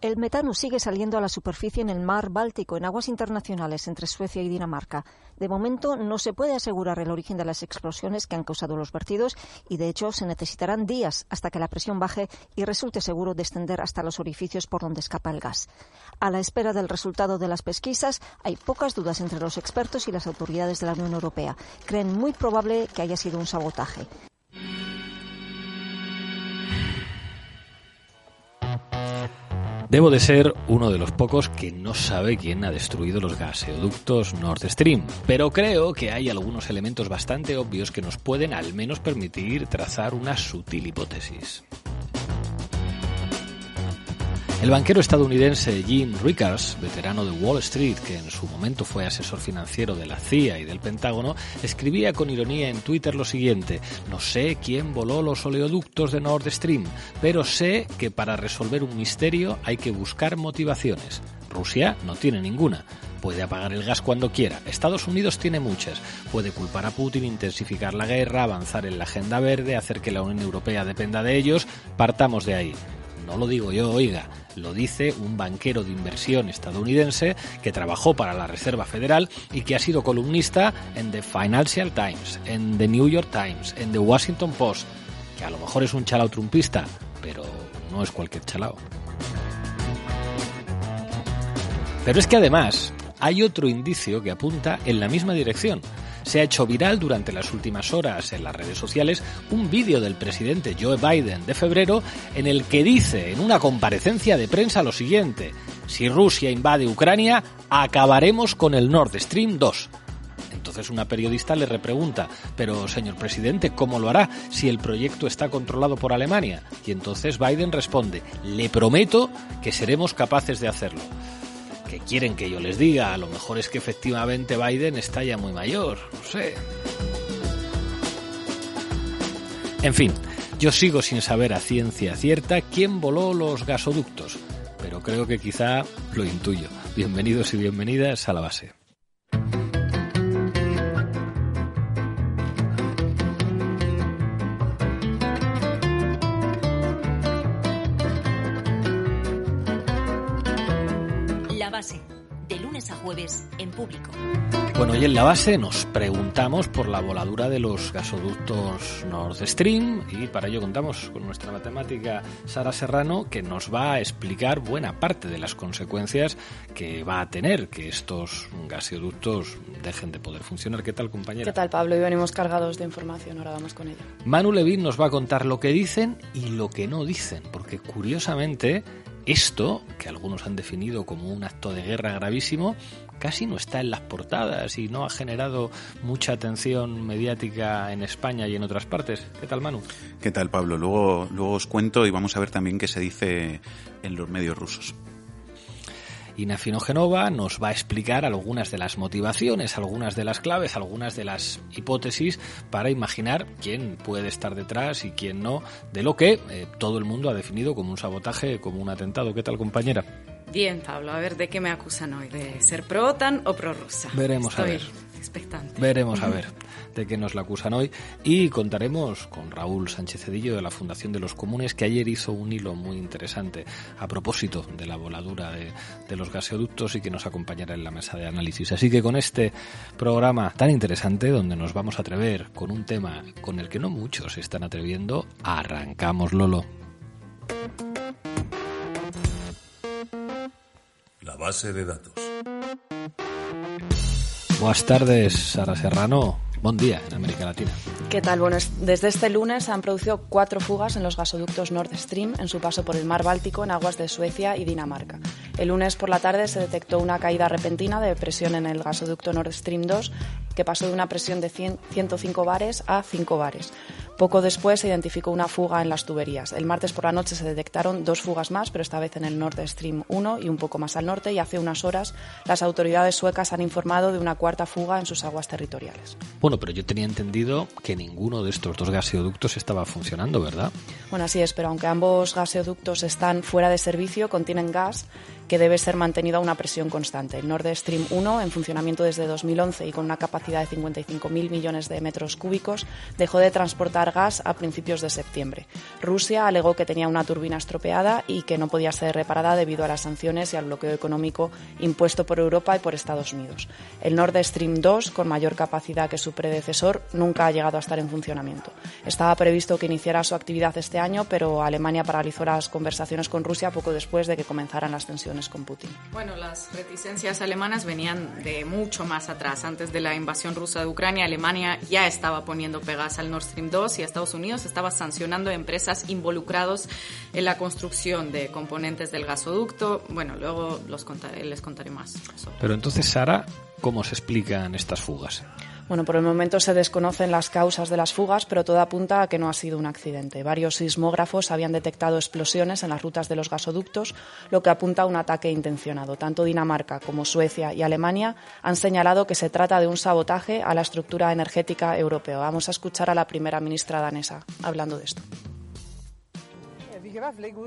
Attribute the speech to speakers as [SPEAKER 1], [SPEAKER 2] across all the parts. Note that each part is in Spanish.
[SPEAKER 1] El metano sigue saliendo a la superficie en el mar Báltico, en aguas internacionales entre Suecia y Dinamarca. De momento no se puede asegurar el origen de las explosiones que han causado los vertidos y, de hecho, se necesitarán días hasta que la presión baje y resulte seguro descender hasta los orificios por donde escapa el gas. A la espera del resultado de las pesquisas, hay pocas dudas entre los expertos y las autoridades de la Unión Europea. Creen muy probable que haya sido un sabotaje.
[SPEAKER 2] Debo de ser uno de los pocos que no sabe quién ha destruido los gaseoductos Nord Stream, pero creo que hay algunos elementos bastante obvios que nos pueden al menos permitir trazar una sutil hipótesis. El banquero estadounidense Jim Rickards, veterano de Wall Street, que en su momento fue asesor financiero de la CIA y del Pentágono, escribía con ironía en Twitter lo siguiente, no sé quién voló los oleoductos de Nord Stream, pero sé que para resolver un misterio hay que buscar motivaciones. Rusia no tiene ninguna. Puede apagar el gas cuando quiera. Estados Unidos tiene muchas. Puede culpar a Putin, intensificar la guerra, avanzar en la agenda verde, hacer que la Unión Europea dependa de ellos. Partamos de ahí. No lo digo yo, oiga, lo dice un banquero de inversión estadounidense que trabajó para la Reserva Federal y que ha sido columnista en The Financial Times, en The New York Times, en The Washington Post, que a lo mejor es un chalao trumpista, pero no es cualquier chalao. Pero es que además hay otro indicio que apunta en la misma dirección se ha hecho viral durante las últimas horas en las redes sociales un vídeo del presidente Joe Biden de febrero en el que dice en una comparecencia de prensa lo siguiente, si Rusia invade Ucrania, acabaremos con el Nord Stream 2. Entonces una periodista le repregunta, pero señor presidente, ¿cómo lo hará si el proyecto está controlado por Alemania? Y entonces Biden responde, le prometo que seremos capaces de hacerlo que quieren que yo les diga. A lo mejor es que efectivamente Biden está ya muy mayor, no sé. En fin, yo sigo sin saber a ciencia cierta quién voló los gasoductos, pero creo que quizá lo intuyo. Bienvenidos y bienvenidas a la base.
[SPEAKER 3] En público.
[SPEAKER 2] Bueno, y en la base nos preguntamos por la voladura de los gasoductos Nord Stream y para ello contamos con nuestra matemática Sara Serrano que nos va a explicar buena parte de las consecuencias que va a tener que estos gasoductos dejen de poder funcionar. ¿Qué tal, compañera?
[SPEAKER 4] ¿Qué tal, Pablo? Y venimos cargados de información, ahora vamos con ella.
[SPEAKER 2] Manu Levin nos va a contar lo que dicen y lo que no dicen, porque curiosamente esto, que algunos han definido como un acto de guerra gravísimo, casi no está en las portadas y no ha generado mucha atención mediática en España y en otras partes. ¿Qué tal, Manu?
[SPEAKER 5] ¿Qué tal, Pablo? Luego, luego os cuento y vamos a ver también qué se dice en los medios rusos.
[SPEAKER 2] Inafino Genova nos va a explicar algunas de las motivaciones, algunas de las claves, algunas de las hipótesis para imaginar quién puede estar detrás y quién no de lo que eh, todo el mundo ha definido como un sabotaje, como un atentado. ¿Qué tal, compañera?
[SPEAKER 6] Bien, Pablo, a ver de qué me acusan hoy, de ser pro-OTAN o pro-rusa.
[SPEAKER 2] Veremos a ver.
[SPEAKER 6] Expectante.
[SPEAKER 2] Veremos a ver de qué nos la acusan hoy y contaremos con Raúl Sánchez Cedillo de la Fundación de los Comunes que ayer hizo un hilo muy interesante a propósito de la voladura de, de los gaseoductos y que nos acompañará en la mesa de análisis. Así que con este programa tan interesante donde nos vamos a atrever con un tema con el que no muchos se están atreviendo, arrancamos Lolo.
[SPEAKER 7] Base de datos.
[SPEAKER 2] Buenas tardes, Sara Serrano. Buen día en América Latina.
[SPEAKER 4] ¿Qué tal? Bueno, desde este lunes se han producido cuatro fugas en los gasoductos Nord Stream en su paso por el mar Báltico en aguas de Suecia y Dinamarca. El lunes por la tarde se detectó una caída repentina de presión en el gasoducto Nord Stream 2 que pasó de una presión de 105 bares a 5 bares. Poco después se identificó una fuga en las tuberías. El martes por la noche se detectaron dos fugas más, pero esta vez en el Nord Stream 1 y un poco más al norte, y hace unas horas las autoridades suecas han informado de una cuarta fuga en sus aguas territoriales.
[SPEAKER 2] Bueno, pero yo tenía entendido que ninguno de estos dos gaseoductos estaba funcionando, ¿verdad?
[SPEAKER 4] Bueno, así es, pero aunque ambos gaseoductos están fuera de servicio, contienen gas que debe ser mantenido a una presión constante. El Nord Stream 1, en funcionamiento desde 2011 y con una capacidad capacidad de 55.000 millones de metros cúbicos, dejó de transportar gas a principios de septiembre. Rusia alegó que tenía una turbina estropeada y que no podía ser reparada debido a las sanciones y al bloqueo económico impuesto por Europa y por Estados Unidos. El Nord Stream 2, con mayor capacidad que su predecesor, nunca ha llegado a estar en funcionamiento. Estaba previsto que iniciara su actividad este año, pero Alemania paralizó las conversaciones con Rusia poco después de que comenzaran las tensiones con Putin.
[SPEAKER 6] Bueno, las reticencias alemanas venían de mucho más atrás. Antes de la invasión rusa de Ucrania, Alemania ya estaba poniendo pegas al Nord Stream 2 y Estados Unidos estaba sancionando empresas involucradas en la construcción de componentes del gasoducto. Bueno, luego los contaré, les contaré más.
[SPEAKER 2] Pero entonces, Sara, ¿cómo se explican estas fugas?
[SPEAKER 4] Bueno, por el momento se desconocen las causas de las fugas, pero todo apunta a que no ha sido un accidente. Varios sismógrafos habían detectado explosiones en las rutas de los gasoductos, lo que apunta a un ataque intencionado. Tanto Dinamarca como Suecia y Alemania han señalado que se trata de un sabotaje a la estructura energética europea. Vamos a escuchar a la primera ministra danesa hablando de esto.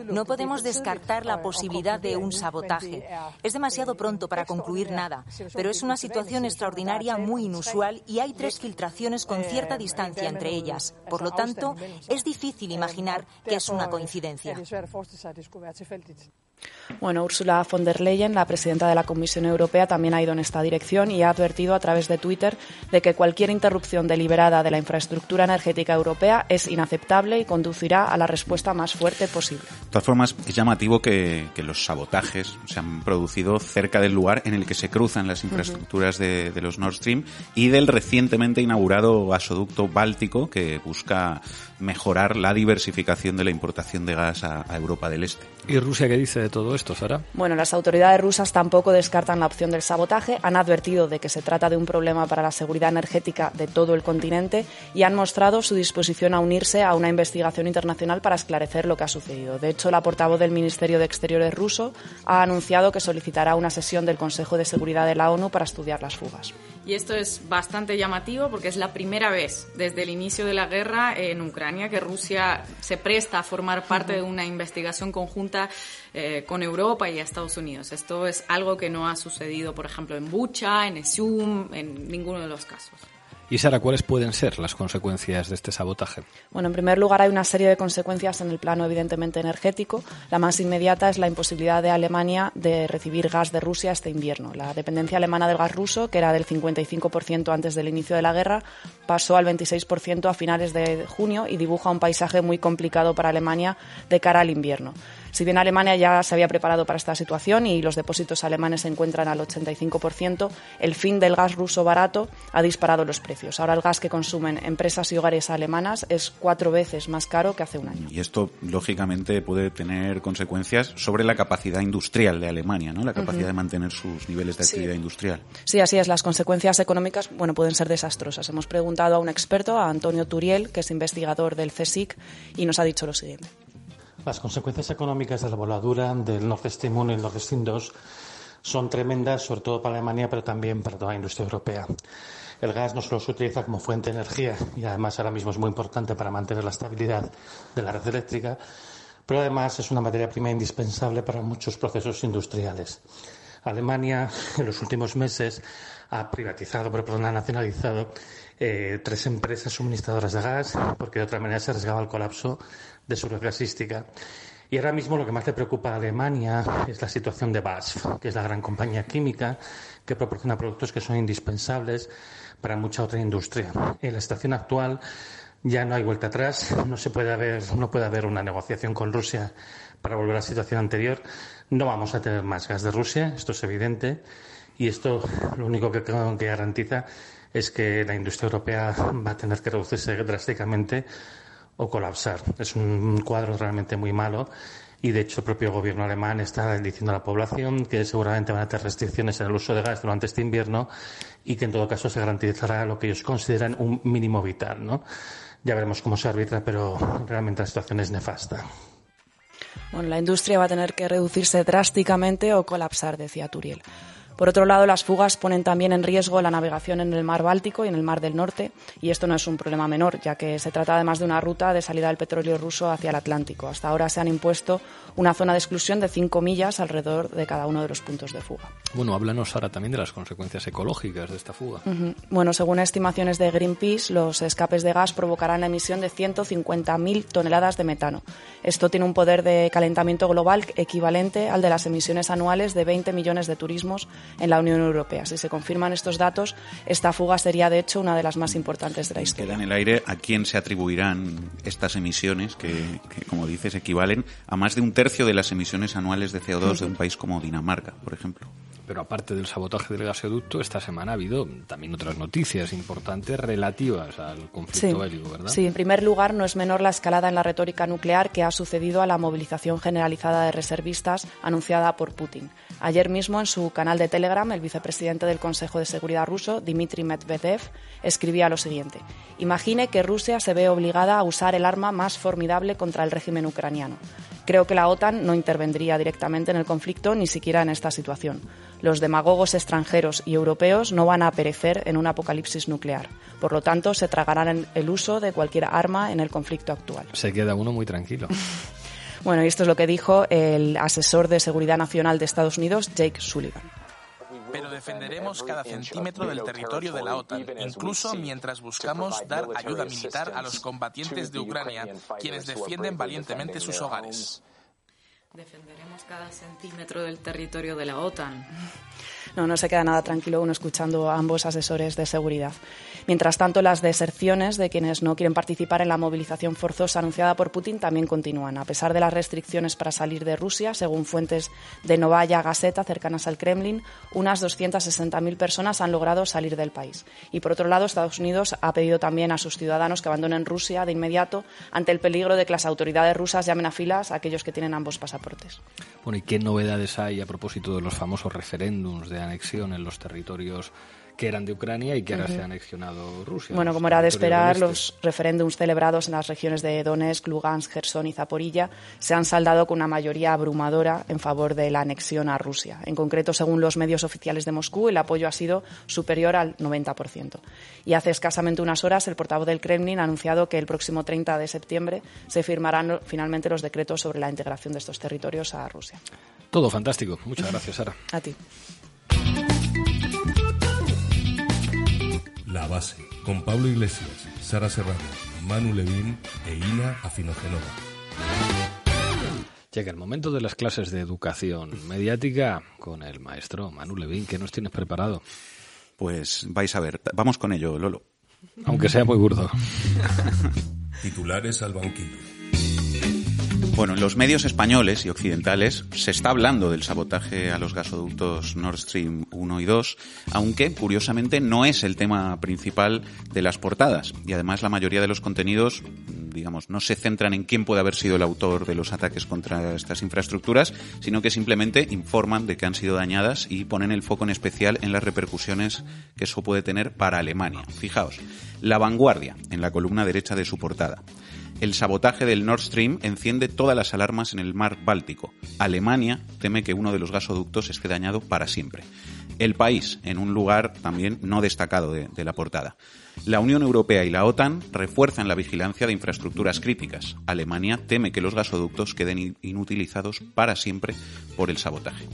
[SPEAKER 3] No podemos descartar la posibilidad de un sabotaje. Es demasiado pronto para concluir nada, pero es una situación extraordinaria muy inusual y hay tres filtraciones con cierta distancia entre ellas. Por lo tanto, es difícil imaginar que es una coincidencia.
[SPEAKER 4] Bueno, Ursula von der Leyen, la presidenta de la Comisión Europea, también ha ido en esta dirección y ha advertido a través de Twitter de que cualquier interrupción deliberada de la infraestructura energética europea es inaceptable y conducirá a la respuesta más fuerte posible.
[SPEAKER 5] De todas formas, es llamativo que, los sabotajes se han producido cerca del lugar en el que se cruzan las infraestructuras de, los Nord Stream y del recientemente inaugurado gasoducto báltico que busca mejorar la diversificación de la importación de gas a, a Europa del Este.
[SPEAKER 2] ¿Y Rusia qué dice de todo esto, Sara?
[SPEAKER 4] Bueno, las autoridades rusas tampoco descartan la opción del sabotaje, han advertido de que se trata de un problema para la seguridad energética de todo el continente y han mostrado su disposición a unirse a una investigación internacional para esclarecer lo que ha sucedido. De hecho, la portavoz del Ministerio de Exteriores ruso ha anunciado que solicitará una sesión del Consejo de Seguridad de la ONU para estudiar las fugas.
[SPEAKER 6] Y esto es bastante llamativo porque es la primera vez desde el inicio de la guerra en Ucrania que Rusia se presta a formar parte de una investigación conjunta eh, con Europa y Estados Unidos. Esto es algo que no ha sucedido, por ejemplo, en Bucha, en Esium, en ninguno de los casos.
[SPEAKER 2] Y Sara, ¿cuáles pueden ser las consecuencias de este sabotaje?
[SPEAKER 4] Bueno, en primer lugar hay una serie de consecuencias en el plano evidentemente energético. La más inmediata es la imposibilidad de Alemania de recibir gas de Rusia este invierno. La dependencia alemana del gas ruso, que era del 55% antes del inicio de la guerra, pasó al 26% a finales de junio y dibuja un paisaje muy complicado para Alemania de cara al invierno. Si bien Alemania ya se había preparado para esta situación y los depósitos alemanes se encuentran al 85%, el fin del gas ruso barato ha disparado los precios. Ahora el gas que consumen empresas y hogares alemanas es cuatro veces más caro que hace un año.
[SPEAKER 5] Y esto, lógicamente, puede tener consecuencias sobre la capacidad industrial de Alemania, ¿no? La capacidad de mantener sus niveles de actividad industrial.
[SPEAKER 4] Sí, así es. Las consecuencias económicas, bueno, pueden ser desastrosas. Hemos preguntado a un experto, a Antonio Turiel, que es investigador del CSIC, y nos ha dicho lo siguiente.
[SPEAKER 8] Las consecuencias económicas de la voladura del Nord Stream 1 y el Nord Stream 2 son tremendas, sobre todo para Alemania, pero también para toda la industria europea. El gas no solo se utiliza como fuente de energía y además ahora mismo es muy importante para mantener la estabilidad de la red eléctrica, pero además es una materia prima indispensable para muchos procesos industriales. Alemania en los últimos meses ha privatizado, pero perdón, ha nacionalizado eh, tres empresas suministradoras de gas porque de otra manera se arriesgaba el colapso de su gasística. Y ahora mismo lo que más le preocupa a Alemania es la situación de BASF, que es la gran compañía química que proporciona productos que son indispensables para mucha otra industria. En la situación actual ya no hay vuelta atrás, no se puede haber, no puede haber una negociación con Rusia para volver a la situación anterior. No vamos a tener más gas de Rusia, esto es evidente, y esto lo único que garantiza es que la industria europea va a tener que reducirse drásticamente o colapsar. Es un cuadro realmente muy malo y de hecho el propio gobierno alemán está diciendo a la población que seguramente van a tener restricciones en el uso de gas durante este invierno y que en todo caso se garantizará lo que ellos consideran un mínimo vital. ¿no? Ya veremos cómo se arbitra, pero realmente la situación es nefasta.
[SPEAKER 4] Bueno, la industria va a tener que reducirse drásticamente o colapsar, decía Turiel. Por otro lado, las fugas ponen también en riesgo la navegación en el mar Báltico y en el mar del Norte, y esto no es un problema menor, ya que se trata además de una ruta de salida del petróleo ruso hacia el Atlántico. Hasta ahora se han impuesto una zona de exclusión de cinco millas alrededor de cada uno de los puntos de fuga.
[SPEAKER 2] Bueno, háblanos ahora también de las consecuencias ecológicas de esta fuga.
[SPEAKER 4] Bueno, según estimaciones de Greenpeace, los escapes de gas provocarán la emisión de 150.000 toneladas de metano. Esto tiene un poder de calentamiento global equivalente al de las emisiones anuales de 20 millones de turismos en la Unión Europea. Si se confirman estos datos, esta fuga sería de hecho una de las más importantes de la historia.
[SPEAKER 5] Queda en el aire a quién se atribuirán estas emisiones que, que como dices, equivalen a más de un tercio de las emisiones anuales de CO2 de un país como Dinamarca, por ejemplo.
[SPEAKER 2] Pero aparte del sabotaje del gasoducto, esta semana ha habido también otras noticias importantes relativas al conflicto bélico, ¿verdad?
[SPEAKER 4] Sí, en primer lugar, no es menor la escalada en la retórica nuclear que ha sucedido a la movilización generalizada de reservistas anunciada por Putin. Ayer mismo, en su canal de Telegram, el vicepresidente del Consejo de Seguridad ruso, Dmitry Medvedev, escribía lo siguiente. Imagine que Rusia se ve obligada a usar el arma más formidable contra el régimen ucraniano. Creo que la OTAN no intervendría directamente en el conflicto, ni siquiera en esta situación. Los demagogos extranjeros y europeos no van a perecer en un apocalipsis nuclear. Por lo tanto, se tragarán el uso de cualquier arma en el conflicto actual.
[SPEAKER 2] Se queda uno muy tranquilo.
[SPEAKER 4] bueno, y esto es lo que dijo el asesor de Seguridad Nacional de Estados Unidos, Jake Sullivan
[SPEAKER 9] pero defenderemos cada centímetro del territorio de la OTAN, incluso mientras buscamos dar ayuda militar a los combatientes de Ucrania, quienes defienden valientemente sus hogares.
[SPEAKER 6] Defenderemos cada centímetro del territorio de la OTAN.
[SPEAKER 4] No, no se queda nada tranquilo uno escuchando a ambos asesores de seguridad. Mientras tanto, las deserciones de quienes no quieren participar en la movilización forzosa anunciada por Putin también continúan. A pesar de las restricciones para salir de Rusia, según fuentes de Novaya Gazeta cercanas al Kremlin, unas 260.000 personas han logrado salir del país. Y por otro lado, Estados Unidos ha pedido también a sus ciudadanos que abandonen Rusia de inmediato ante el peligro de que las autoridades rusas llamen a filas a aquellos que tienen ambos pasaportes.
[SPEAKER 2] Bueno, ¿y qué novedades hay a propósito de los famosos referéndums de anexión en los territorios que eran de Ucrania y que ahora se ha anexionado Rusia.
[SPEAKER 4] Bueno, como era de esperar, los referéndums celebrados en las regiones de Donetsk, Lugansk, Gerson y Zaporilla se han saldado con una mayoría abrumadora en favor de la anexión a Rusia. En concreto, según los medios oficiales de Moscú, el apoyo ha sido superior al 90%. Y hace escasamente unas horas, el portavoz del Kremlin ha anunciado que el próximo 30 de septiembre se firmarán finalmente los decretos sobre la integración de estos territorios a Rusia.
[SPEAKER 2] Todo fantástico. Muchas gracias, Sara.
[SPEAKER 4] A ti.
[SPEAKER 7] La base, con Pablo Iglesias, Sara Serrano, Manu Levín e Ina Afinogenova.
[SPEAKER 2] Llega el momento de las clases de educación mediática con el maestro Manu Levín. ¿Qué nos tienes preparado?
[SPEAKER 5] Pues vais a ver, vamos con ello, Lolo.
[SPEAKER 2] Aunque sea muy burdo.
[SPEAKER 7] Titulares al banquillo.
[SPEAKER 5] Bueno, en los medios españoles y occidentales se está hablando del sabotaje a los gasoductos Nord Stream 1 y 2, aunque curiosamente no es el tema principal de las portadas. Y además la mayoría de los contenidos, digamos, no se centran en quién puede haber sido el autor de los ataques contra estas infraestructuras, sino que simplemente informan de que han sido dañadas y ponen el foco en especial en las repercusiones que eso puede tener para Alemania. Fijaos, la vanguardia en la columna derecha de su portada. El sabotaje del Nord Stream enciende todas las alarmas en el mar Báltico. Alemania teme que uno de los gasoductos esté dañado para siempre. El país, en un lugar también no destacado de, la portada. La Unión Europea y la OTAN refuerzan la vigilancia de infraestructuras críticas. Alemania teme que los gasoductos queden inutilizados para siempre por el sabotaje.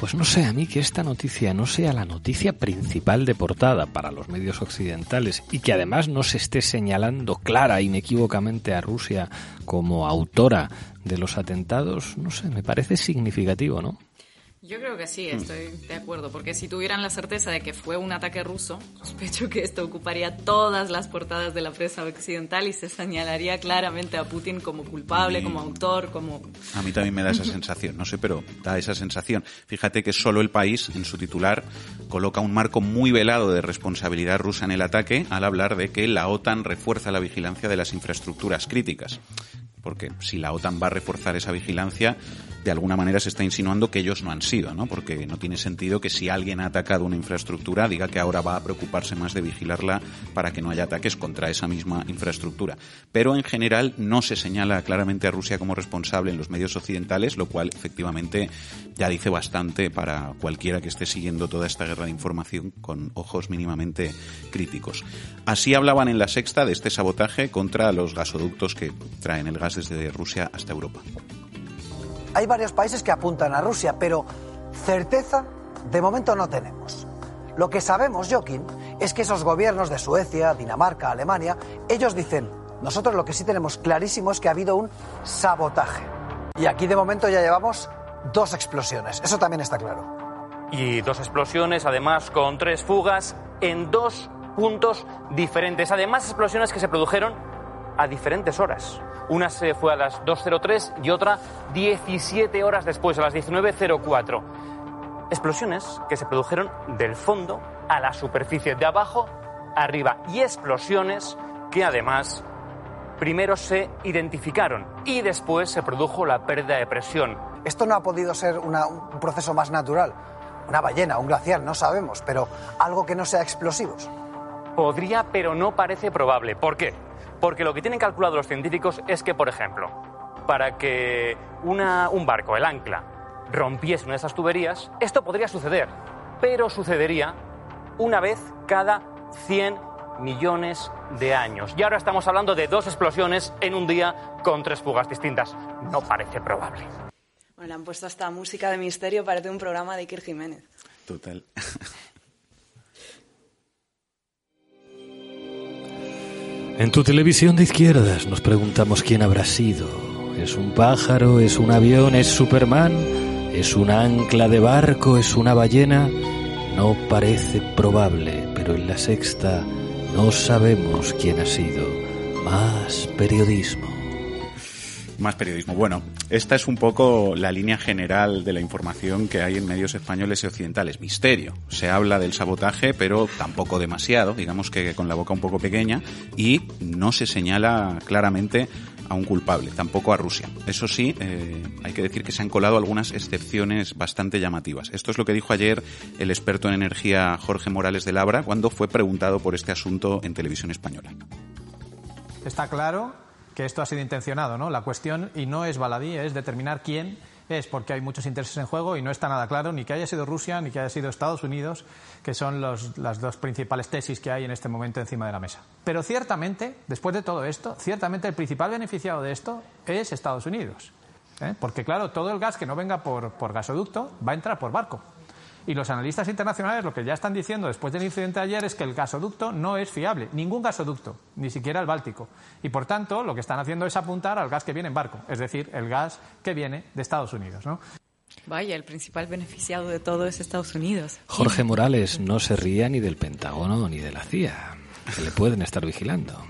[SPEAKER 2] Pues no sé, a mí que esta noticia no sea la noticia principal de portada para los medios occidentales y que además no se esté señalando clara e inequívocamente a Rusia como autora de los atentados, no sé, me parece significativo, ¿no?
[SPEAKER 6] Yo creo que sí, estoy de acuerdo, porque si tuvieran la certeza de que fue un ataque ruso, sospecho que esto ocuparía todas las portadas de la prensa occidental y se señalaría claramente a Putin como culpable, como autor, como...
[SPEAKER 5] A mí también me da esa sensación, no sé, pero da esa sensación. Fíjate que solo el país, en su titular, coloca un marco muy velado de responsabilidad rusa en el ataque al hablar de que la OTAN refuerza la vigilancia de las infraestructuras críticas porque si la OTAN va a reforzar esa vigilancia, de alguna manera se está insinuando que ellos no han sido, ¿no? Porque no tiene sentido que si alguien ha atacado una infraestructura diga que ahora va a preocuparse más de vigilarla para que no haya ataques contra esa misma infraestructura. Pero en general no se señala claramente a Rusia como responsable en los medios occidentales, lo cual efectivamente ya dice bastante para cualquiera que esté siguiendo toda esta guerra de información con ojos mínimamente críticos. Así hablaban en la sexta de este sabotaje contra los gasoductos que traen el gas desde Rusia hasta Europa.
[SPEAKER 10] Hay varios países que apuntan a Rusia, pero certeza de momento no tenemos. Lo que sabemos, Joaquín, es que esos gobiernos de Suecia, Dinamarca, Alemania, ellos dicen, nosotros lo que sí tenemos clarísimo es que ha habido un sabotaje. Y aquí de momento ya llevamos dos explosiones, eso también está claro.
[SPEAKER 11] Y dos explosiones, además, con tres fugas en dos puntos diferentes. Además, explosiones que se produjeron a diferentes horas. Una se fue a las 2.03 y otra 17 horas después, a las 19.04. Explosiones que se produjeron del fondo a la superficie, de abajo arriba. Y explosiones que además primero se identificaron y después se produjo la pérdida de presión.
[SPEAKER 10] Esto no ha podido ser una, un proceso más natural. Una ballena, un glaciar, no sabemos, pero algo que no sea explosivos.
[SPEAKER 11] Podría, pero no parece probable. ¿Por qué? Porque lo que tienen calculado los científicos es que, por ejemplo, para que una, un barco, el ancla, rompiese una de esas tuberías, esto podría suceder, pero sucedería una vez cada 100 millones de años. Y ahora estamos hablando de dos explosiones en un día con tres fugas distintas. No parece probable.
[SPEAKER 4] Bueno, le han puesto esta música de misterio, parece un programa de Iker Jiménez.
[SPEAKER 5] Total.
[SPEAKER 2] En tu televisión de izquierdas nos preguntamos quién habrá sido. ¿Es un pájaro? ¿Es un avión? ¿Es Superman? ¿Es un ancla de barco? ¿Es una ballena? No parece probable, pero en la sexta no sabemos quién ha sido. Más periodismo.
[SPEAKER 5] Más periodismo. Bueno, esta es un poco la línea general de la información que hay en medios españoles y occidentales. Misterio. Se habla del sabotaje, pero tampoco demasiado, digamos que con la boca un poco pequeña, y no se señala claramente a un culpable, tampoco a Rusia. Eso sí, eh, hay que decir que se han colado algunas excepciones bastante llamativas. Esto es lo que dijo ayer el experto en energía Jorge Morales de Labra cuando fue preguntado por este asunto en televisión española.
[SPEAKER 12] Está claro que esto ha sido intencionado, ¿no? La cuestión, y no es baladí, es determinar quién es, porque hay muchos intereses en juego y no está nada claro ni que haya sido Rusia ni que haya sido Estados Unidos, que son los, las dos principales tesis que hay en este momento encima de la mesa. Pero ciertamente, después de todo esto, ciertamente el principal beneficiado de esto es Estados Unidos. ¿eh? Porque, claro, todo el gas que no venga por, por gasoducto va a entrar por barco. Y los analistas internacionales lo que ya están diciendo después del incidente de ayer es que el gasoducto no es fiable, ningún gasoducto, ni siquiera el Báltico. Y por tanto, lo que están haciendo es apuntar al gas que viene en barco, es decir, el gas que viene de Estados Unidos. ¿no?
[SPEAKER 6] Vaya, el principal beneficiado de todo es Estados Unidos.
[SPEAKER 2] Jorge Morales no se ría ni del Pentágono ni de la CIA, que le pueden estar vigilando.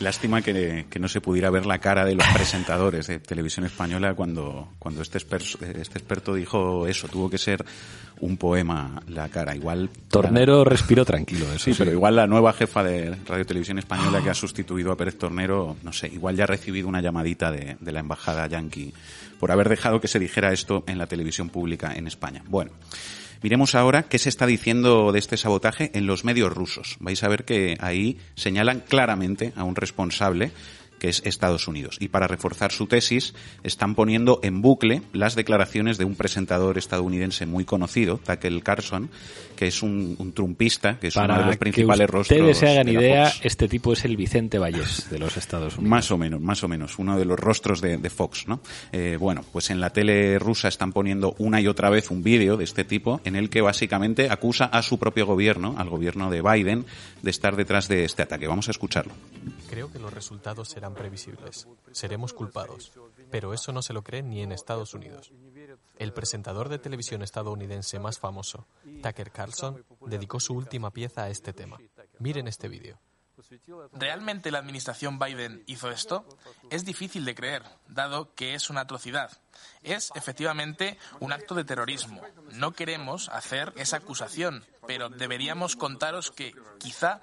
[SPEAKER 5] Lástima que, que, no se pudiera ver la cara de los presentadores de televisión española cuando, cuando este, experto, este experto dijo eso. Tuvo que ser un poema la cara. Igual.
[SPEAKER 2] Tornero la... respiró tranquilo, eso
[SPEAKER 5] sí, sí, pero igual la nueva jefa de Radio Televisión Española que ha sustituido a Pérez Tornero, no sé, igual ya ha recibido una llamadita de, de la embajada yanqui por haber dejado que se dijera esto en la televisión pública en España. Bueno. Miremos ahora qué se está diciendo de este sabotaje en los medios rusos. Vais a ver que ahí señalan claramente a un responsable que es Estados Unidos. Y para reforzar su tesis, están poniendo en bucle las declaraciones de un presentador estadounidense muy conocido, Tucker Carlson, que es un, un trumpista, que es
[SPEAKER 2] para
[SPEAKER 5] uno de los principales
[SPEAKER 2] que
[SPEAKER 5] rostros.
[SPEAKER 2] ustedes se hagan idea,
[SPEAKER 5] Fox.
[SPEAKER 2] este tipo es el Vicente Vallés de los Estados Unidos.
[SPEAKER 5] Más o menos, más o menos, uno de los rostros de, de Fox, ¿no? Eh, bueno, pues en la tele rusa están poniendo una y otra vez un vídeo de este tipo en el que básicamente acusa a su propio gobierno, al gobierno de Biden, de estar detrás de este ataque. Vamos a escucharlo.
[SPEAKER 13] Creo que los resultados serán previsibles. Seremos culpados. Pero eso no se lo cree ni en Estados Unidos. El presentador de televisión estadounidense más famoso, Tucker Carlson, dedicó su última pieza a este tema. Miren este vídeo.
[SPEAKER 9] ¿Realmente la administración Biden hizo esto? Es difícil de creer, dado que es una atrocidad. Es efectivamente un acto de terrorismo. No queremos hacer esa acusación, pero deberíamos contaros que quizá,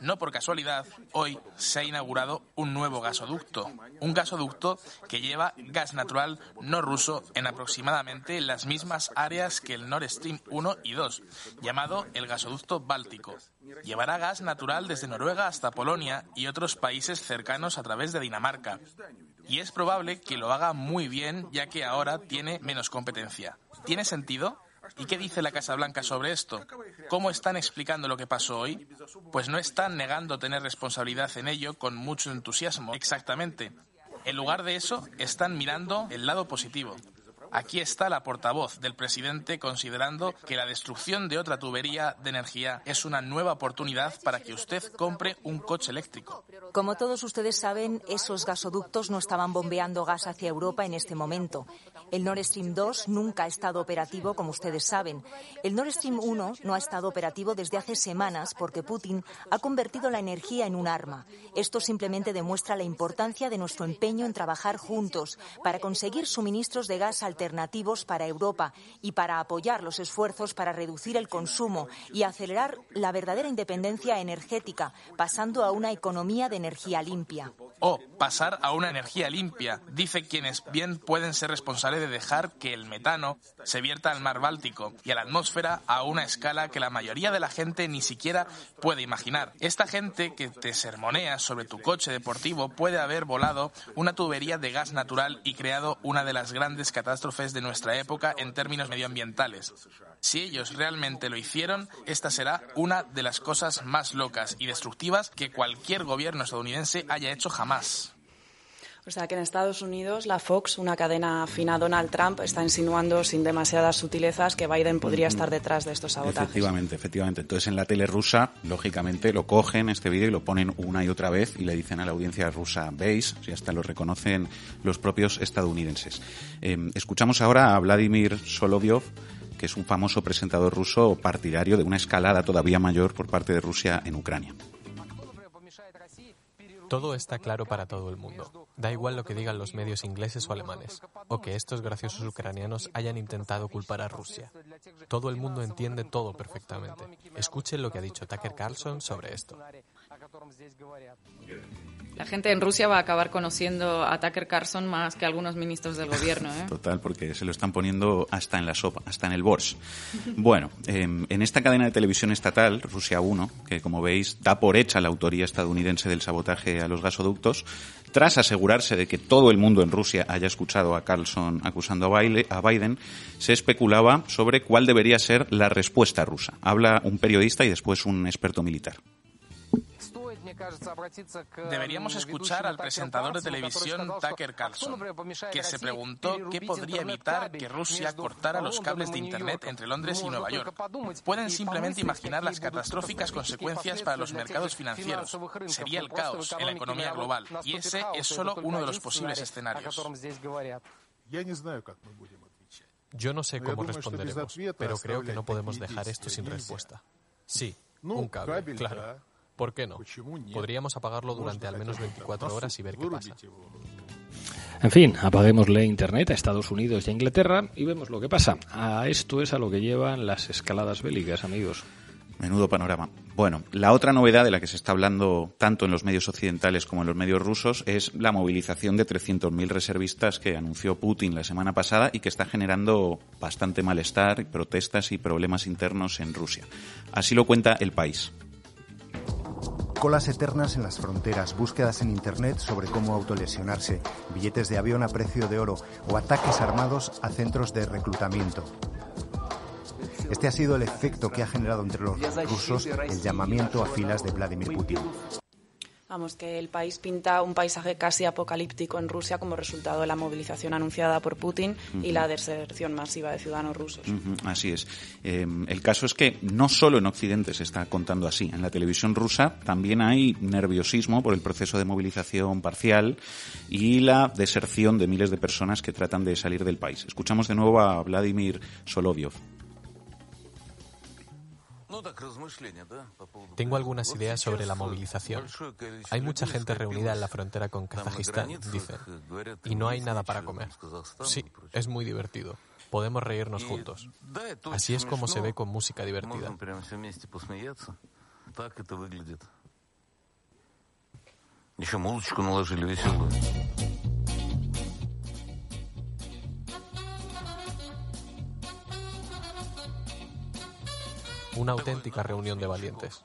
[SPEAKER 9] no por casualidad, hoy se ha inaugurado un nuevo gasoducto. Un gasoducto que lleva gas natural no ruso en aproximadamente las mismas áreas que el Nord Stream 1 y 2, llamado el gasoducto báltico. Llevará gas natural desde Noruega hasta Polonia y otros países cercanos a través de Dinamarca y es probable que lo haga muy bien ya que ahora tiene menos competencia. ¿Tiene sentido? ¿Y qué dice la Casa Blanca sobre esto? ¿Cómo están explicando lo que pasó hoy? Pues no están negando tener responsabilidad en ello con mucho entusiasmo, exactamente. En lugar de eso, están mirando el lado positivo. Aquí está la portavoz del presidente considerando que la destrucción de otra tubería de energía es una nueva oportunidad para que usted compre un coche eléctrico.
[SPEAKER 3] Como todos ustedes saben, esos gasoductos no estaban bombeando gas hacia Europa en este momento. El Nord Stream 2 nunca ha estado operativo, como ustedes saben. El Nord Stream 1 no ha estado operativo desde hace semanas porque Putin ha convertido la energía en un arma. Esto simplemente demuestra la importancia de nuestro empeño en trabajar juntos para conseguir suministros de gas alternativos para Europa y para apoyar los esfuerzos para reducir el consumo y acelerar la verdadera independencia energética, pasando a una economía de energía limpia.
[SPEAKER 9] O pasar a una energía limpia, dice quienes bien pueden ser responsables de dejar que el metano se vierta al mar Báltico y a la atmósfera a una escala que la mayoría de la gente ni siquiera puede imaginar. Esta gente que te sermonea sobre tu coche deportivo puede haber volado una tubería de gas natural y creado una de las grandes catástrofes de nuestra época en términos medioambientales. Si ellos realmente lo hicieron, esta será una de las cosas más locas y destructivas que cualquier gobierno estadounidense haya hecho jamás.
[SPEAKER 4] O sea que en Estados Unidos la Fox, una cadena afina a Donald Trump, está insinuando sin demasiadas sutilezas que Biden podría estar detrás de estos sabotajes.
[SPEAKER 5] Efectivamente, efectivamente. Entonces en la tele rusa, lógicamente, lo cogen este vídeo y lo ponen una y otra vez y le dicen a la audiencia rusa, veis, y hasta lo reconocen los propios estadounidenses. Eh, escuchamos ahora a Vladimir Solovyov, que es un famoso presentador ruso partidario de una escalada todavía mayor por parte de Rusia en Ucrania.
[SPEAKER 13] Todo está claro para todo el mundo. Da igual lo que digan los medios ingleses o alemanes, o que estos graciosos ucranianos hayan intentado culpar a Rusia. Todo el mundo entiende todo perfectamente. Escuchen lo que ha dicho Tucker Carlson sobre esto.
[SPEAKER 6] La gente en Rusia va a acabar conociendo a Tucker Carlson más que algunos ministros del gobierno. ¿eh?
[SPEAKER 5] Total, porque se lo están poniendo hasta en la sopa, hasta en el bors. Bueno, eh, en esta cadena de televisión estatal, Rusia 1, que como veis da por hecha la autoría estadounidense del sabotaje a los gasoductos, tras asegurarse de que todo el mundo en Rusia haya escuchado a Carlson acusando a Biden, se especulaba sobre cuál debería ser la respuesta rusa. Habla un periodista y después un experto militar.
[SPEAKER 9] Deberíamos escuchar al presentador de televisión Tucker Carlson, que se preguntó qué podría evitar que Rusia cortara los cables de Internet entre Londres y Nueva York. Pueden simplemente imaginar las catastróficas consecuencias para los mercados financieros. Sería el caos en la economía global, y ese es solo uno de los posibles escenarios.
[SPEAKER 13] Yo no sé cómo responderemos, pero creo que no podemos dejar esto sin respuesta. Sí, un cable, claro. ¿Por qué no? Podríamos apagarlo durante al menos 24 horas y ver qué pasa.
[SPEAKER 2] En fin, apaguémosle Internet a Estados Unidos y a Inglaterra y vemos lo que pasa. A esto es a lo que llevan las escaladas bélicas, amigos.
[SPEAKER 5] Menudo panorama. Bueno, la otra novedad de la que se está hablando tanto en los medios occidentales como en los medios rusos es la movilización de 300.000 reservistas que anunció Putin la semana pasada y que está generando bastante malestar, protestas y problemas internos en Rusia. Así lo cuenta el país.
[SPEAKER 14] Colas eternas en las fronteras, búsquedas en Internet sobre cómo autolesionarse, billetes de avión a precio de oro o ataques armados a centros de reclutamiento. Este ha sido el efecto que ha generado entre los rusos el llamamiento a filas de Vladimir Putin.
[SPEAKER 4] Vamos, que el país pinta un paisaje casi apocalíptico en Rusia como resultado de la movilización anunciada por Putin y la deserción masiva de ciudadanos rusos.
[SPEAKER 5] Así es. Eh, el caso es que no solo en Occidente se está contando así. En la televisión rusa también hay nerviosismo por el proceso de movilización parcial y la deserción de miles de personas que tratan de salir del país. Escuchamos de nuevo a Vladimir Solovyov.
[SPEAKER 13] Tengo algunas ideas sobre la movilización. Hay mucha gente reunida en la frontera con Kazajistán, dicen, y no hay nada para comer. Sí, es muy divertido. Podemos reírnos juntos. Así es como se ve con música divertida. Una auténtica reunión de valientes.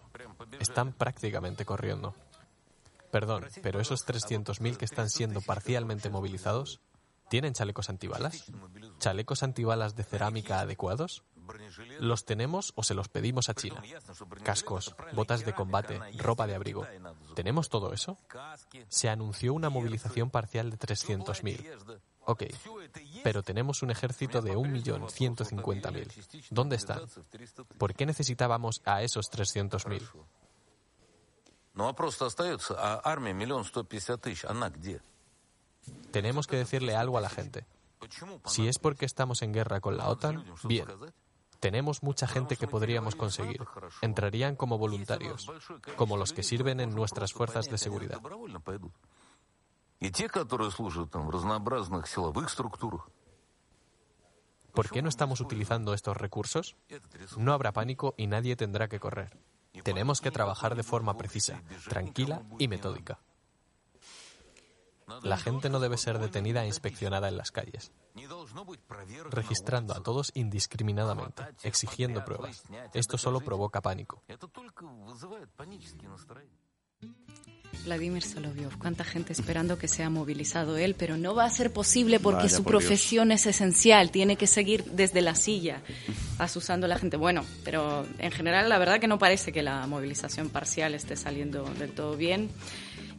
[SPEAKER 13] Están prácticamente corriendo. Perdón, pero esos 300.000 que están siendo parcialmente movilizados, ¿tienen chalecos antibalas? ¿Chalecos antibalas de cerámica adecuados? ¿Los tenemos o se los pedimos a China? Cascos, botas de combate, ropa de abrigo. ¿Tenemos todo eso? Se anunció una movilización parcial de 300.000. Ok, pero tenemos un ejército de 1.150.000. ¿Dónde están? ¿Por qué necesitábamos a esos 300.000? Tenemos que decirle algo a la gente. Si es porque estamos en guerra con la OTAN, bien. Tenemos mucha gente que podríamos conseguir. Entrarían como voluntarios, como los que sirven en nuestras fuerzas de seguridad. ¿Por qué no estamos utilizando estos recursos? No habrá pánico y nadie tendrá que correr. Tenemos que trabajar de forma precisa, tranquila y metódica. La gente no debe ser detenida e inspeccionada en las calles, registrando a todos indiscriminadamente, exigiendo pruebas. Esto solo provoca pánico.
[SPEAKER 6] Vladimir Solovyov, cuánta gente esperando que sea movilizado él, pero no va a ser posible porque su profesión es esencial, tiene que seguir desde la silla asusando a la gente. Bueno, pero en general la verdad que no parece que la movilización parcial esté saliendo del todo bien.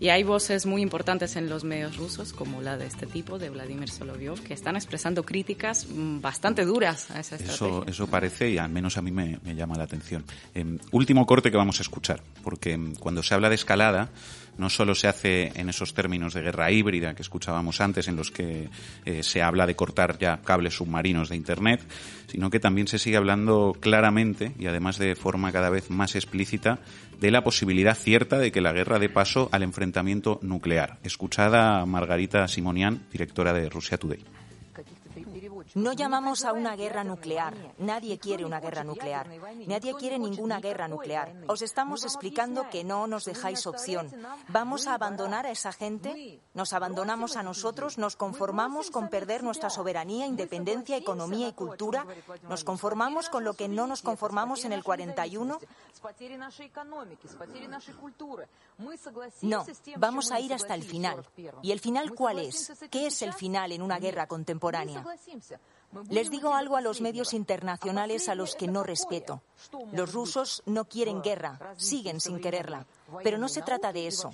[SPEAKER 6] Y hay voces muy importantes en los medios rusos, como la de este tipo, de Vladimir Solovyov, que están expresando críticas mm, bastante duras a esa estrategia.
[SPEAKER 5] Eso, eso parece y al menos a mí me, llama la atención. Em, último corte que vamos a escuchar, porque em, cuando se habla de escalada, no solo se hace en esos términos de guerra híbrida que escuchábamos antes, en los que eh, se habla de cortar ya cables submarinos de Internet, sino que también se sigue hablando claramente y además de forma cada vez más explícita de la posibilidad cierta de que la guerra dé paso al enfrentamiento nuclear. Escuchada Margarita Simonian, directora de Russia Today.
[SPEAKER 3] No llamamos a una guerra nuclear. Nadie quiere una guerra nuclear. Nadie quiere ninguna guerra nuclear. Os estamos explicando que no nos dejáis opción. ¿Vamos a abandonar a esa gente? ¿Nos abandonamos a nosotros? ¿Nos conformamos con perder nuestra soberanía, independencia, economía y cultura? ¿Nos conformamos con lo que no nos conformamos en el 41? No, vamos a ir hasta el final. ¿Y el final cuál es? ¿Qué es el final en una guerra contemporánea? Les digo algo a los medios internacionales a los que no respeto. Los rusos no quieren guerra, siguen sin quererla. Pero no se trata de eso.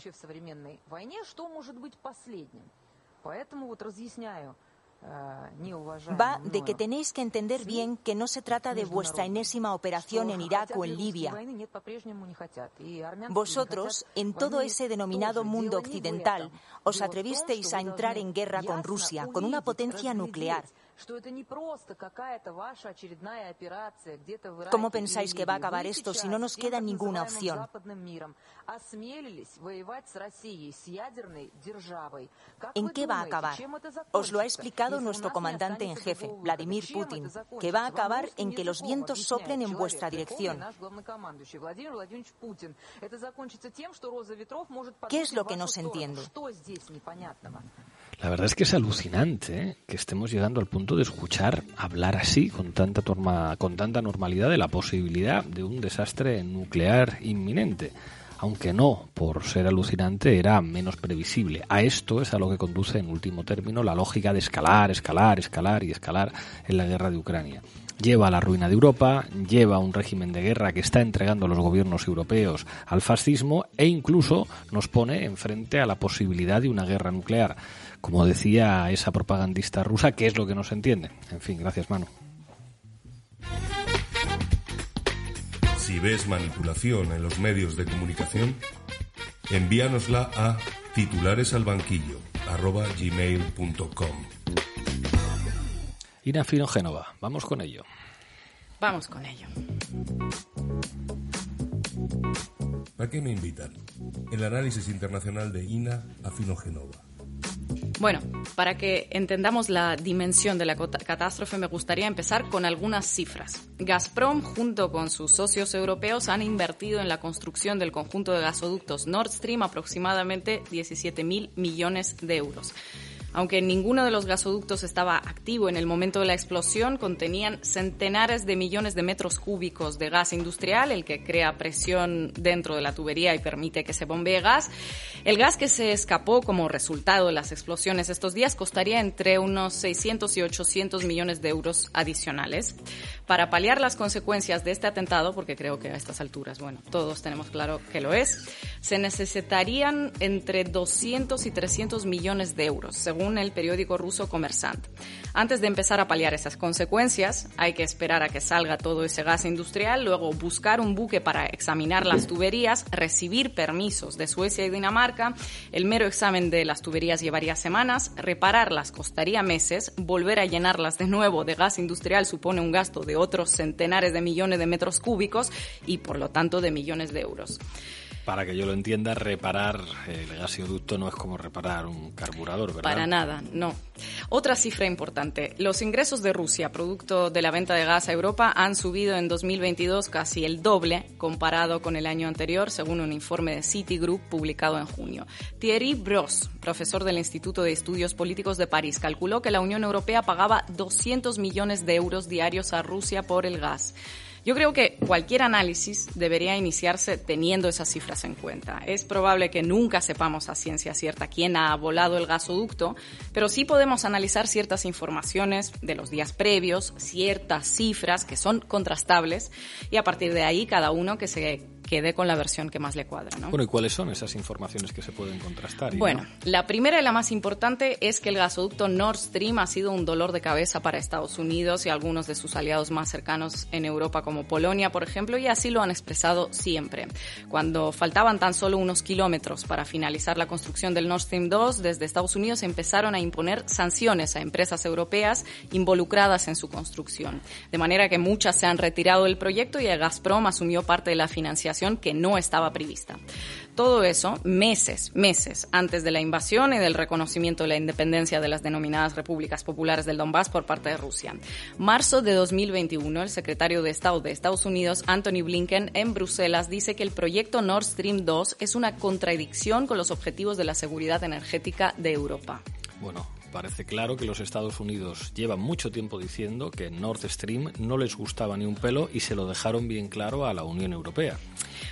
[SPEAKER 3] Va de que tenéis que entender bien que no se trata de vuestra enésima operación en Irak o en Libia. Vosotros, en todo ese denominado mundo occidental, os atrevisteis a entrar en guerra con Rusia, con una potencia nuclear. ¿Cómo pensáis que va a acabar esto si no nos queda ninguna opción? ¿En qué va a acabar? Os lo ha explicado nuestro comandante en jefe, Vladimir Putin, que va a acabar en que los vientos soplen en vuestra dirección. ¿Qué es lo que no se entiende?
[SPEAKER 2] La verdad es que es alucinante ¿eh? que estemos llegando al punto de escuchar hablar así, con tanta, con tanta normalidad, de la posibilidad de un desastre nuclear inminente. Aunque no, por ser alucinante, era menos previsible. A esto es a lo que conduce, en último término, la lógica de escalar, escalar, escalar y escalar en la guerra de Ucrania lleva a la ruina de Europa, lleva a un régimen de guerra que está entregando a los gobiernos europeos al fascismo e incluso nos pone enfrente a la posibilidad de una guerra nuclear como decía esa propagandista rusa, ¿qué es lo que no se entiende? En fin, gracias, Manu.
[SPEAKER 7] Si ves manipulación en los medios de comunicación, envíanosla a titularesalbanquillo.gmail.com
[SPEAKER 2] Ina Fino Génova, vamos con ello.
[SPEAKER 6] Vamos con ello.
[SPEAKER 7] ¿A qué me invitan? El análisis internacional de INA a Finogenova.
[SPEAKER 6] Bueno, para que entendamos la dimensión de la catástrofe, me gustaría empezar con algunas cifras. Gazprom, junto con sus socios europeos, han invertido en la construcción del conjunto de gasoductos Nord Stream aproximadamente 17.000 millones de euros. Aunque ninguno de los gasoductos estaba activo en el momento de la explosión, contenían centenares de millones de metros cúbicos de gas industrial, el que crea presión dentro de la tubería y permite que se bombee gas. El gas que se escapó como resultado de las explosiones estos días costaría entre unos 600 y 800 millones de euros adicionales. Para paliar las consecuencias de este atentado, porque creo que a estas alturas, bueno, todos tenemos claro que lo es, se necesitarían entre 200 y 300 millones de euros, según el periódico ruso Kommersant. Antes de empezar a paliar esas consecuencias, hay que esperar a que salga todo ese gas industrial, luego buscar un buque para examinar las tuberías, recibir permisos de Suecia y Dinamarca. El mero examen de las tuberías llevaría semanas, repararlas costaría meses, volver a llenarlas de nuevo de gas industrial supone un gasto de otros centenares de millones de metros cúbicos y por lo tanto de millones de euros.
[SPEAKER 2] Para que yo lo entienda, reparar el gasoducto no es como reparar un carburador, ¿verdad?
[SPEAKER 6] Para nada, no. Otra cifra importante. Los ingresos de Rusia, producto de la venta de gas a Europa, han subido en 2022 casi el doble comparado con el año anterior, según un informe de Citigroup publicado en junio. Thierry Bros, profesor del Instituto de Estudios Políticos de París, calculó que la Unión Europea pagaba 200 millones de euros diarios a Rusia por el gas. Yo creo que cualquier análisis debería iniciarse teniendo esas cifras en cuenta. Es probable que nunca sepamos a ciencia cierta quién ha volado el gasoducto, pero sí podemos analizar ciertas informaciones de los días previos, ciertas cifras que son contrastables y a partir de ahí cada uno que se quede con la versión que más le cuadra. ¿no?
[SPEAKER 2] Bueno, ¿y cuáles son esas informaciones que se pueden contrastar?
[SPEAKER 6] Bueno, la primera y la más importante es que el gasoducto Nord Stream ha sido un dolor de cabeza para Estados Unidos y algunos de sus aliados más cercanos en Europa, como Polonia, por ejemplo, y así lo han expresado siempre. Cuando faltaban tan solo unos kilómetros para finalizar la construcción del Nord Stream 2, desde Estados Unidos empezaron a imponer sanciones a empresas europeas involucradas en su construcción. De manera que muchas se han retirado del proyecto y Gazprom asumió parte de la financiación que no estaba prevista. Todo eso meses, meses antes de la invasión y del reconocimiento de la independencia de las denominadas repúblicas populares del Donbass por parte de Rusia. Marzo de 2021, el secretario de Estado de Estados Unidos, Anthony Blinken, en Bruselas, dice que el proyecto Nord Stream 2 es una contradicción con los objetivos de la seguridad energética de Europa.
[SPEAKER 2] Bueno, parece claro que los Estados Unidos llevan mucho tiempo diciendo que Nord Stream no les gustaba ni un pelo y se lo dejaron bien claro a la Unión Europea.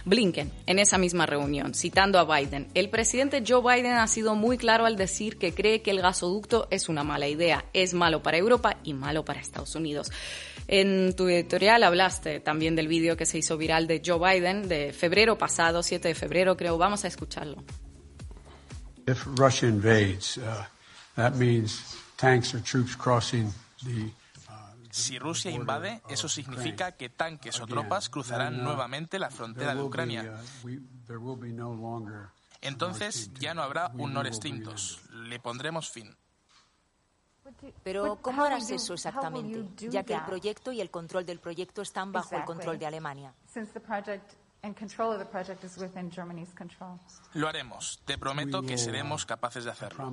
[SPEAKER 6] Blinken, en esa misma reunión, citando a Biden, el presidente Joe Biden ha sido muy claro al decir que cree que el gasoducto es una mala idea, es malo para Europa y malo para Estados Unidos. En tu editorial hablaste también del vídeo que se hizo viral de Joe Biden de febrero pasado, 7 de febrero creo. Vamos a escucharlo.
[SPEAKER 15] If Russia invades, uh, That means tanks or troops crossing the
[SPEAKER 9] si Rusia invade, eso significa que tanques o tropas cruzarán nuevamente la frontera de Ucrania. Entonces ya no habrá un Nord Stream 2. Le pondremos fin.
[SPEAKER 3] Pero ¿cómo harás eso exactamente? Ya que el proyecto y el control del proyecto están bajo el control de Alemania.
[SPEAKER 9] Lo haremos. Te prometo que seremos capaces de hacerlo.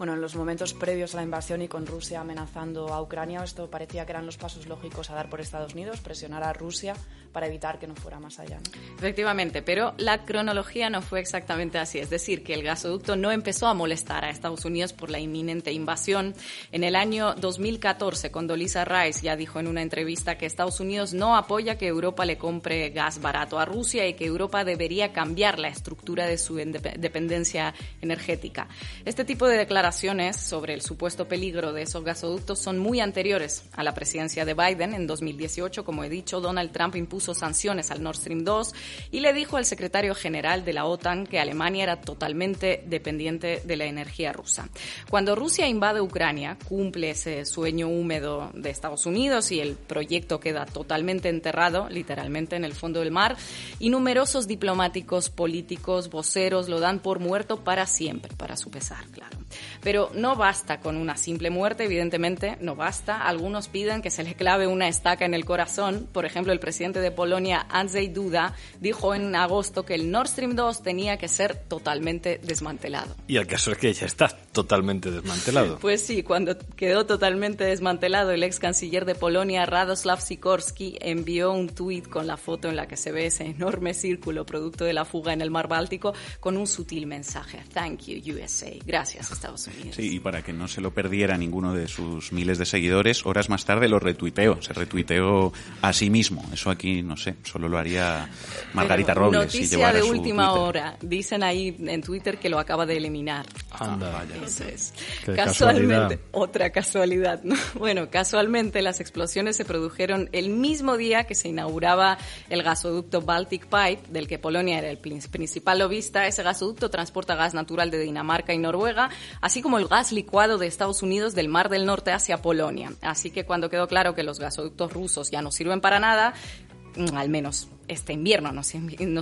[SPEAKER 4] Bueno, en los momentos previos a la invasión y con Rusia amenazando a Ucrania, esto parecía que eran los pasos lógicos a dar por Estados Unidos, presionar a Rusia para evitar que no fuera más allá.
[SPEAKER 6] Efectivamente, pero la cronología no fue exactamente así. Es decir, que el gasoducto no empezó a molestar a Estados Unidos por la inminente invasión. En el año 2014, cuando Lisa Rice ya dijo en una entrevista que Estados Unidos no apoya que Europa le compre gas barato a Rusia y que Europa debería cambiar la estructura de su dependencia energética. Este tipo de declaraciones sobre el supuesto peligro de esos gasoductos son muy anteriores a la presidencia de Biden. En 2018, como he dicho, Donald Trump impuso sanciones al Nord Stream 2 y le dijo al secretario general de la OTAN que Alemania era totalmente dependiente de la energía rusa. Cuando Rusia invade Ucrania, cumple ese sueño húmedo de Estados Unidos y el proyecto queda totalmente enterrado, literalmente en el fondo del mar, y numerosos diplomáticos, políticos, voceros lo dan por muerto para siempre, para su pesar, claro. Pero no basta con una simple muerte, evidentemente, no basta. Algunos piden que se le clave una estaca en el corazón. Por ejemplo, el presidente de Polonia, Andrzej Duda, dijo en agosto que el Nord Stream 2 tenía que ser totalmente desmantelado.
[SPEAKER 2] Y el caso es que ya está totalmente desmantelado.
[SPEAKER 6] Pues sí, cuando quedó totalmente desmantelado, el ex canciller de Polonia, Radoslav Sikorski, envió un tuit con la foto en la que se ve ese enorme círculo producto de la fuga en el mar Báltico con un sutil mensaje. Thank you, USA. Gracias, Estados Unidos.
[SPEAKER 5] Sí, y para que no se lo perdiera ninguno de sus miles de seguidores, horas más tarde lo retuiteó. Se retuiteó a sí mismo. Eso aquí, no sé, solo lo haría Margarita
[SPEAKER 6] Pero
[SPEAKER 5] Robles.
[SPEAKER 6] Noticia
[SPEAKER 5] si
[SPEAKER 6] de última
[SPEAKER 5] Twitter.
[SPEAKER 6] hora. Dicen ahí en Twitter que lo acaba de eliminar.
[SPEAKER 2] Anda,
[SPEAKER 5] vaya.
[SPEAKER 6] Eso es.
[SPEAKER 2] Qué
[SPEAKER 6] Casualmente,
[SPEAKER 2] casualidad.
[SPEAKER 6] otra casualidad, ¿no? Bueno, casualmente las explosiones se produjeron el mismo día que se inauguraba el gasoducto Baltic Pipe, del que Polonia era el prin- principal lobista. Ese gasoducto transporta gas natural de Dinamarca y Noruega, así como el gas licuado de Estados Unidos del Mar del Norte hacia Polonia. Así que cuando quedó claro que los gasoductos rusos ya no sirven para nada, mm, al menos este invierno no,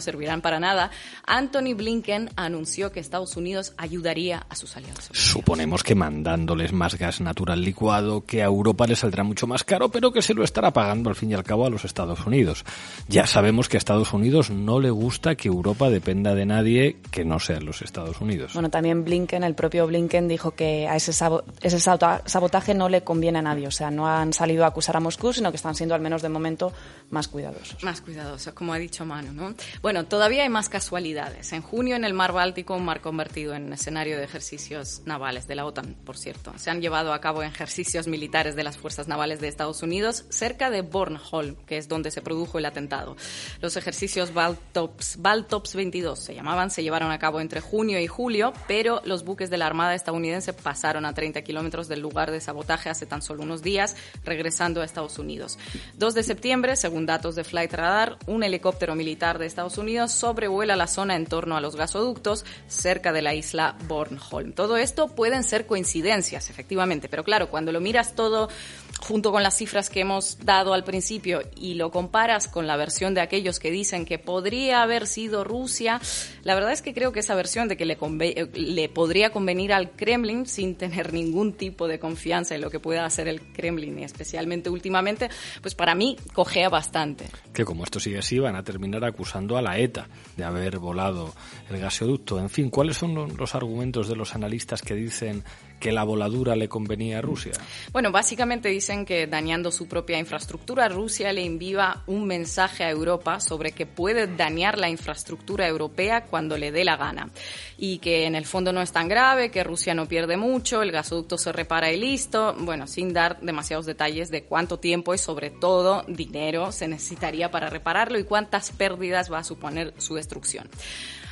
[SPEAKER 6] servirán para nada, Anthony Blinken anunció que Estados Unidos ayudaría a sus aliados.
[SPEAKER 2] Suponemos que mandándoles más gas natural licuado, que a Europa le saldrá mucho más caro, pero que se lo estará pagando al fin y al cabo a los Estados Unidos. Ya sabemos que a Estados Unidos no le gusta que Europa dependa de nadie que no sean los Estados Unidos.
[SPEAKER 4] Bueno, también Blinken, el propio Blinken, dijo que a ese, sabo- ese sabota- sabotaje no le conviene a nadie. O sea, no han salido a acusar a Moscú, sino que están siendo, al menos de momento, más cuidadosos.
[SPEAKER 6] Más cuidadosos, como ha dicho Manu, ¿no? Bueno, todavía hay más casualidades. En junio, en el mar Báltico, un mar convertido en escenario de ejercicios navales de la OTAN, por cierto. Se han llevado a cabo ejercicios militares de las fuerzas navales de Estados Unidos cerca de Bornholm, que es donde se produjo el atentado. Los ejercicios Baltops, Baltops 22 se llamaban, se llevaron a cabo entre junio y julio, pero los buques de la Armada estadounidense pasaron a 30 kilómetros del lugar de sabotaje hace tan solo unos días, regresando a Estados Unidos. 2 de septiembre, según datos de Flight Radar, un helicóptero militar de Estados Unidos sobrevuela la zona en torno a los gasoductos cerca de la isla Bornholm. Todo esto pueden ser coincidencias, efectivamente, pero claro, cuando lo miras todo junto con las cifras que hemos dado al principio y lo comparas con la versión de aquellos que dicen que podría haber sido Rusia, la verdad es que creo que esa versión de que le, eh, le podría convenir al Kremlin sin tener ningún tipo de confianza en lo que pueda hacer el Kremlin y especialmente últimamente, pues para mí cojea bastante.
[SPEAKER 2] que como esto sigue así van a terminar acusando a la ETA de haber volado el gasoducto. En fin, ¿cuáles son lo- los argumentos de los analistas que dicen que la voladura le convenía a Rusia?
[SPEAKER 6] Bueno, básicamente dicen que dañando su propia infraestructura, Rusia le envía un mensaje a Europa sobre que puede dañar la infraestructura europea cuando le dé la gana. Y que en el fondo no es tan grave, que Rusia no pierde mucho, el gasoducto se repara y listo. Bueno, sin dar demasiados detalles de cuánto tiempo y sobre todo dinero se necesitaría para repararlo y cuántas pérdidas va a suponer su destrucción.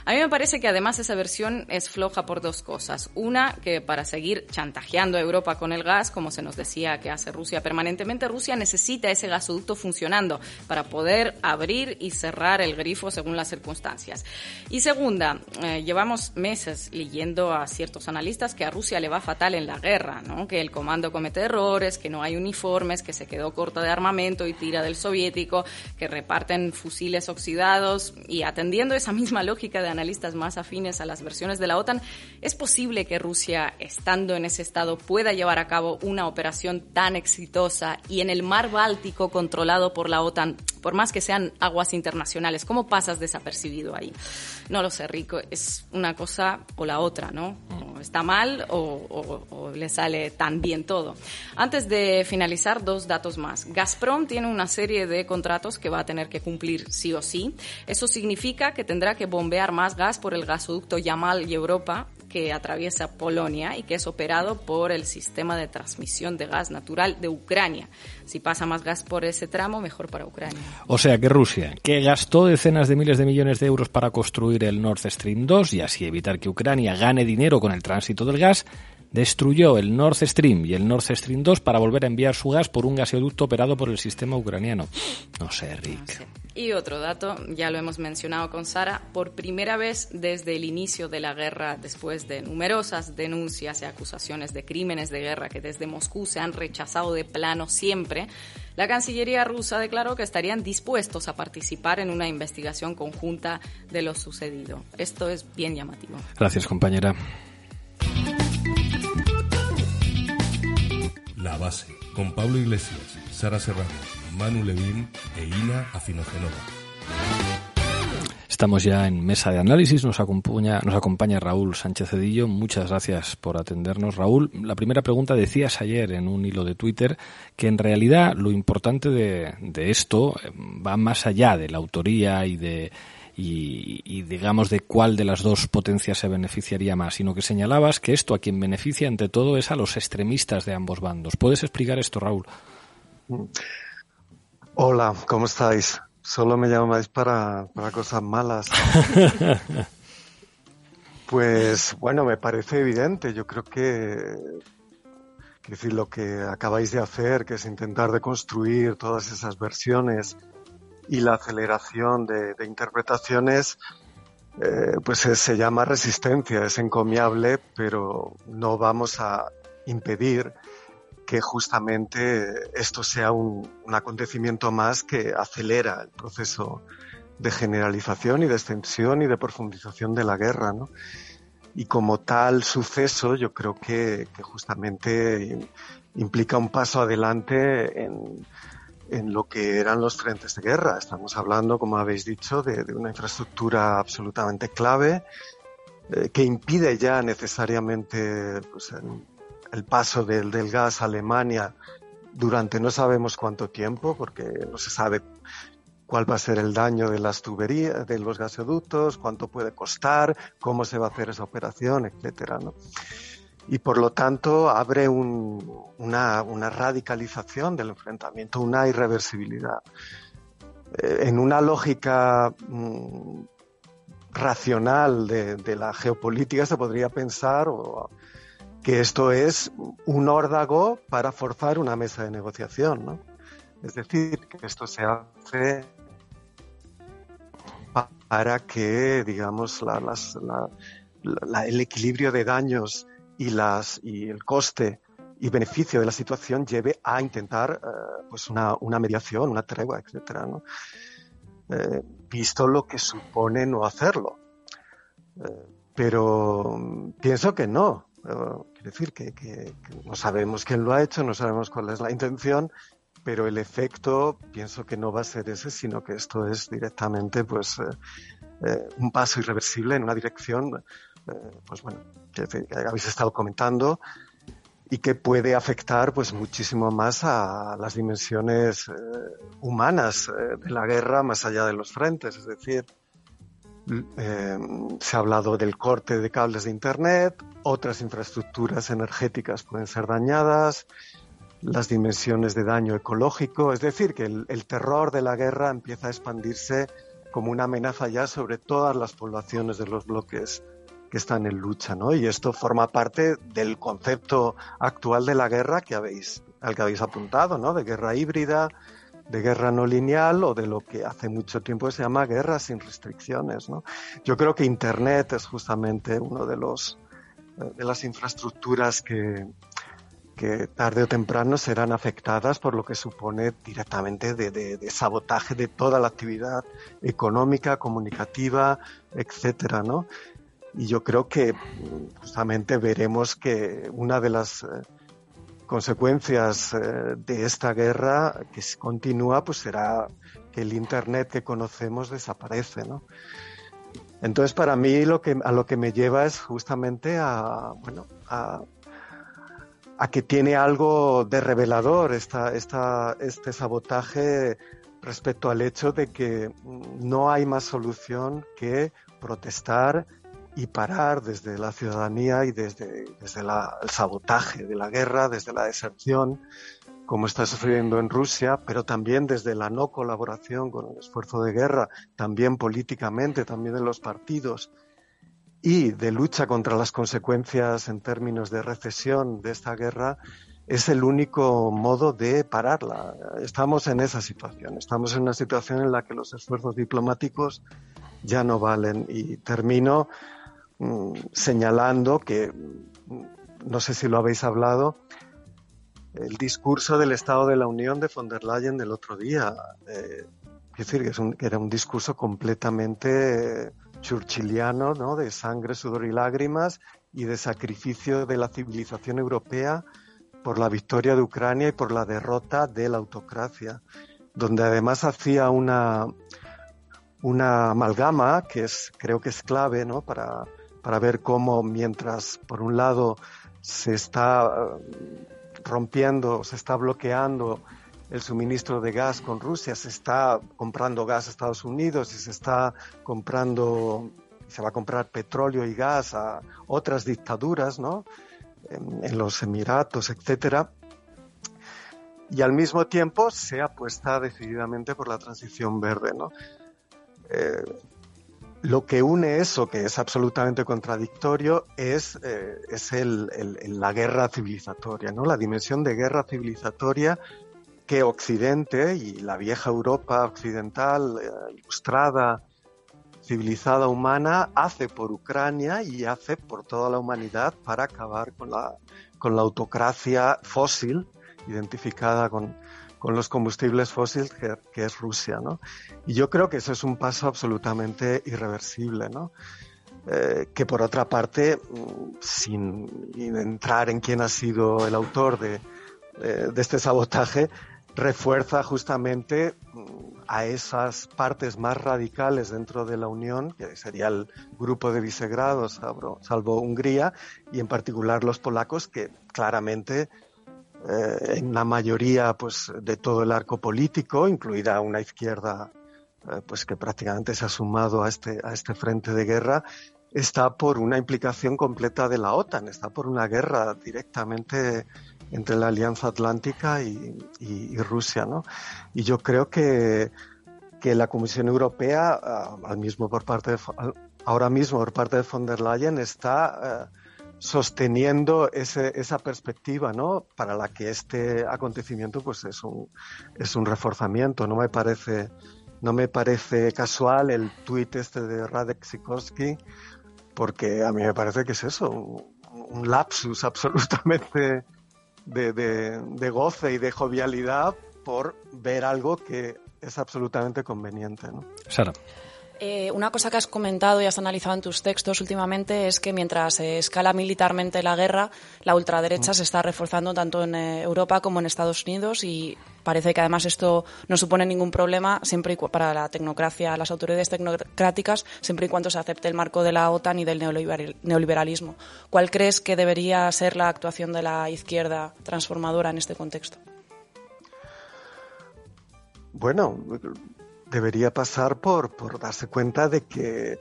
[SPEAKER 6] A mí me parece que además esa versión es floja por dos cosas. Una, que para seguir chantajeando a Europa con el gas, como se nos decía que hace Rusia permanentemente, Rusia necesita ese gasoducto funcionando para poder abrir y cerrar el grifo según las circunstancias. Y segunda, eh, llevamos meses leyendo a ciertos analistas que a Rusia le va fatal en la guerra, ¿no? que el comando comete errores, que no hay uniformes, que se quedó corta de armamento y tira del soviético, que reparten fusiles oxidados y atendiendo esa misma lógica de analistas más afines a las versiones de la OTAN, es posible que Rusia, estando en ese estado, pueda llevar a cabo una operación tan exitosa y en el mar Báltico controlado por la OTAN, por más que sean aguas internacionales. ¿Cómo pasas desapercibido ahí? No lo sé, Rico, es una cosa o la otra, ¿no? O está mal o, o- o le sale tan bien todo. Antes de finalizar, dos datos más. Gazprom tiene una serie de contratos que va a tener que cumplir sí o sí. Eso significa que tendrá que bombear más gas por el gasoducto Yamal y Europa que atraviesa Polonia y que es operado por el sistema de transmisión de gas natural de Ucrania. Si pasa más gas por ese tramo, mejor para Ucrania.
[SPEAKER 2] O sea que Rusia, que gastó decenas de miles de millones de euros para construir el Nord Stream 2 y así evitar que Ucrania gane dinero con el tránsito del gas, destruyó el Nord Stream y el Nord Stream 2 para volver a enviar su gas por un gasoducto operado por el sistema ucraniano. No sé, Rick.
[SPEAKER 6] Y otro dato, ya lo hemos mencionado con Sara, por primera vez desde el inicio de la guerra, después de numerosas denuncias y acusaciones de crímenes de guerra que desde Moscú se han rechazado de plano siempre, la Cancillería rusa declaró que estarían dispuestos a participar en una investigación conjunta de lo sucedido. Esto es bien llamativo.
[SPEAKER 2] Gracias, compañera.
[SPEAKER 7] La Base, con Pablo Iglesias, Sara Serrano, Manu Levín e Ina Afinogenova.
[SPEAKER 2] Estamos ya en mesa de análisis, nos acompaña, nos acompaña Raúl Sánchez Cedillo. Muchas gracias por atendernos, Raúl. La primera pregunta decías ayer en un hilo de Twitter que en realidad lo importante de, de esto eh, va más allá de la autoría y de y, y, digamos de cuál de las dos potencias se beneficiaría más, sino que señalabas que esto a quien beneficia ante todo es a los extremistas de ambos bandos. ¿Puedes explicar esto, Raúl?
[SPEAKER 16] Hola, ¿cómo estáis? Solo me llamáis para, para cosas malas. pues bueno, me parece evidente. Yo creo que, decir, lo que acabáis de hacer, que es intentar deconstruir todas esas versiones y la aceleración de, de interpretaciones, eh, pues se llama resistencia, es encomiable, pero no vamos a impedir que justamente esto sea un, un, acontecimiento más que acelera el proceso de generalización y de extensión y de profundización de la guerra, ¿no? Y como tal suceso, yo creo que, que justamente implica un paso adelante en, en, lo que eran los frentes de guerra. Estamos hablando, como habéis dicho, de, una infraestructura absolutamente clave eh, que impide ya necesariamente pues, el paso del, gas a Alemania durante no sabemos cuánto tiempo, porque no se sabe cuál va a ser el daño de las tuberías, de los gasoductos, cuánto puede costar, cómo se va a hacer esa operación, etcétera, ¿no? Y por lo tanto abre un, una, una, radicalización del enfrentamiento, una irreversibilidad. Eh, en una lógica mmm, racional de, de, la geopolítica se podría pensar, que esto es un órdago para forzar una mesa de negociación, ¿no? Es decir, que esto se hace para que, digamos, la, las, la, el equilibrio de daños y, las, y el coste y beneficio de la situación lleve a intentar eh, pues una, una, mediación, una tregua, etcétera, ¿no? eh, visto lo que supone no hacerlo. Eh, pero pienso que no. Quiere decir que, no sabemos quién lo ha hecho, no sabemos cuál es la intención, pero el efecto pienso que no va a ser ese, sino que esto es directamente pues eh, eh, un paso irreversible en una dirección, eh, pues bueno, que, que, habéis estado comentando y que puede afectar pues muchísimo más a las dimensiones humanas de la guerra más allá de los frentes, es decir, eh, se ha hablado del corte de cables de Internet, otras infraestructuras energéticas pueden ser dañadas, las dimensiones de daño ecológico, es decir, que el, el, terror de la guerra empieza a expandirse como una amenaza ya sobre todas las poblaciones de los bloques que están en lucha, ¿no? Y esto forma parte del concepto actual de la guerra que habéis, al que habéis apuntado, ¿no? De guerra híbrida, de guerra no lineal o de lo que hace mucho tiempo se llama guerra sin restricciones. ¿no? Yo creo que Internet es justamente uno de los de las infraestructuras que, que tarde o temprano serán afectadas por lo que supone directamente de, de, sabotaje de toda la actividad económica, comunicativa, etcétera, ¿no? Y yo creo que justamente veremos que una de las eh, consecuencias eh, de esta guerra que continúa, pues será que el Internet que conocemos desaparece, ¿no? Entonces, para mí lo que, a lo que me lleva es justamente a, bueno, a, que tiene algo de revelador esta, esta, este sabotaje respecto al hecho de que no hay más solución que protestar y parar desde la ciudadanía y desde, desde la, el sabotaje de la guerra, desde la deserción, como está sucediendo en Rusia, pero también desde la no colaboración con el esfuerzo de guerra, también políticamente, también en los partidos, y de lucha contra las consecuencias en términos de recesión de esta guerra, es el único modo de pararla. Estamos en esa situación, estamos en una situación en la que los esfuerzos diplomáticos ya no valen. Y termino Mm, señalando que, mm, no sé si lo habéis hablado, el discurso del Estado de la Unión de von der Leyen del otro día. Eh, es decir, es un, era un discurso completamente churchilliano, ¿no? De sangre, sudor y lágrimas y de sacrificio de la civilización europea por la victoria de Ucrania y por la derrota de la autocracia, donde además hacía una, una amalgama que es, creo que es clave, ¿no? Para, para ver cómo mientras, por un lado, se está eh, rompiendo, se está bloqueando el suministro de gas con Rusia, se está comprando gas a Estados Unidos y se está comprando, se va a comprar petróleo y gas a otras dictaduras, ¿no? En, los Emiratos, etcétera. Y al mismo tiempo se apuesta decididamente por la transición verde, ¿no? Eh, lo que une eso, que es absolutamente contradictorio, es, eh, es el, la guerra civilizatoria, ¿no? La dimensión de guerra civilizatoria que Occidente y la vieja Europa occidental, eh, ilustrada, civilizada humana, hace por Ucrania y hace por toda la humanidad para acabar con la, con la autocracia fósil, identificada con, con los combustibles fósiles que, es Rusia, ¿no? Y yo creo que eso es un paso absolutamente irreversible, ¿no? Eh, que por otra parte, mm, sin entrar en quién ha sido el autor de, de este sabotaje, refuerza justamente mm, a esas partes más radicales dentro de la Unión, que sería el grupo de Visegrado, salvo, salvo Hungría, y en particular los polacos, que claramente eh, en la mayoría pues, de todo el arco político, incluida una izquierda eh, pues, que prácticamente se ha sumado a este, a este frente de guerra, está por una implicación completa de la OTAN, está por una guerra directamente entre la Alianza Atlántica y, Rusia, ¿no? Y yo creo que, que la Comisión Europea, ah, al mismo por parte de, ahora mismo por parte de von der Leyen, está eh, sosteniendo ese, esa perspectiva, ¿no? Para la que este acontecimiento, pues, es un, es un reforzamiento. No me parece, no me parece casual el tuit este de Radek Sikorski, porque a mí me parece que es eso, un lapsus absolutamente de, goce y de jovialidad por ver algo que es absolutamente conveniente. ¿no?
[SPEAKER 2] Sara.
[SPEAKER 4] Eh, una cosa que has comentado y has analizado en tus textos últimamente es que mientras se escala militarmente la guerra, la ultraderecha se está reforzando tanto en eh, Europa como en Estados Unidos y parece que además esto no supone ningún problema siempre para la tecnocracia, las autoridades tecnocráticas, siempre y cuando se acepte el marco de la OTAN y del neoliberalismo. ¿Cuál crees que debería ser la actuación de la izquierda transformadora en este contexto?
[SPEAKER 16] Bueno, debería pasar por, por darse cuenta de que eh,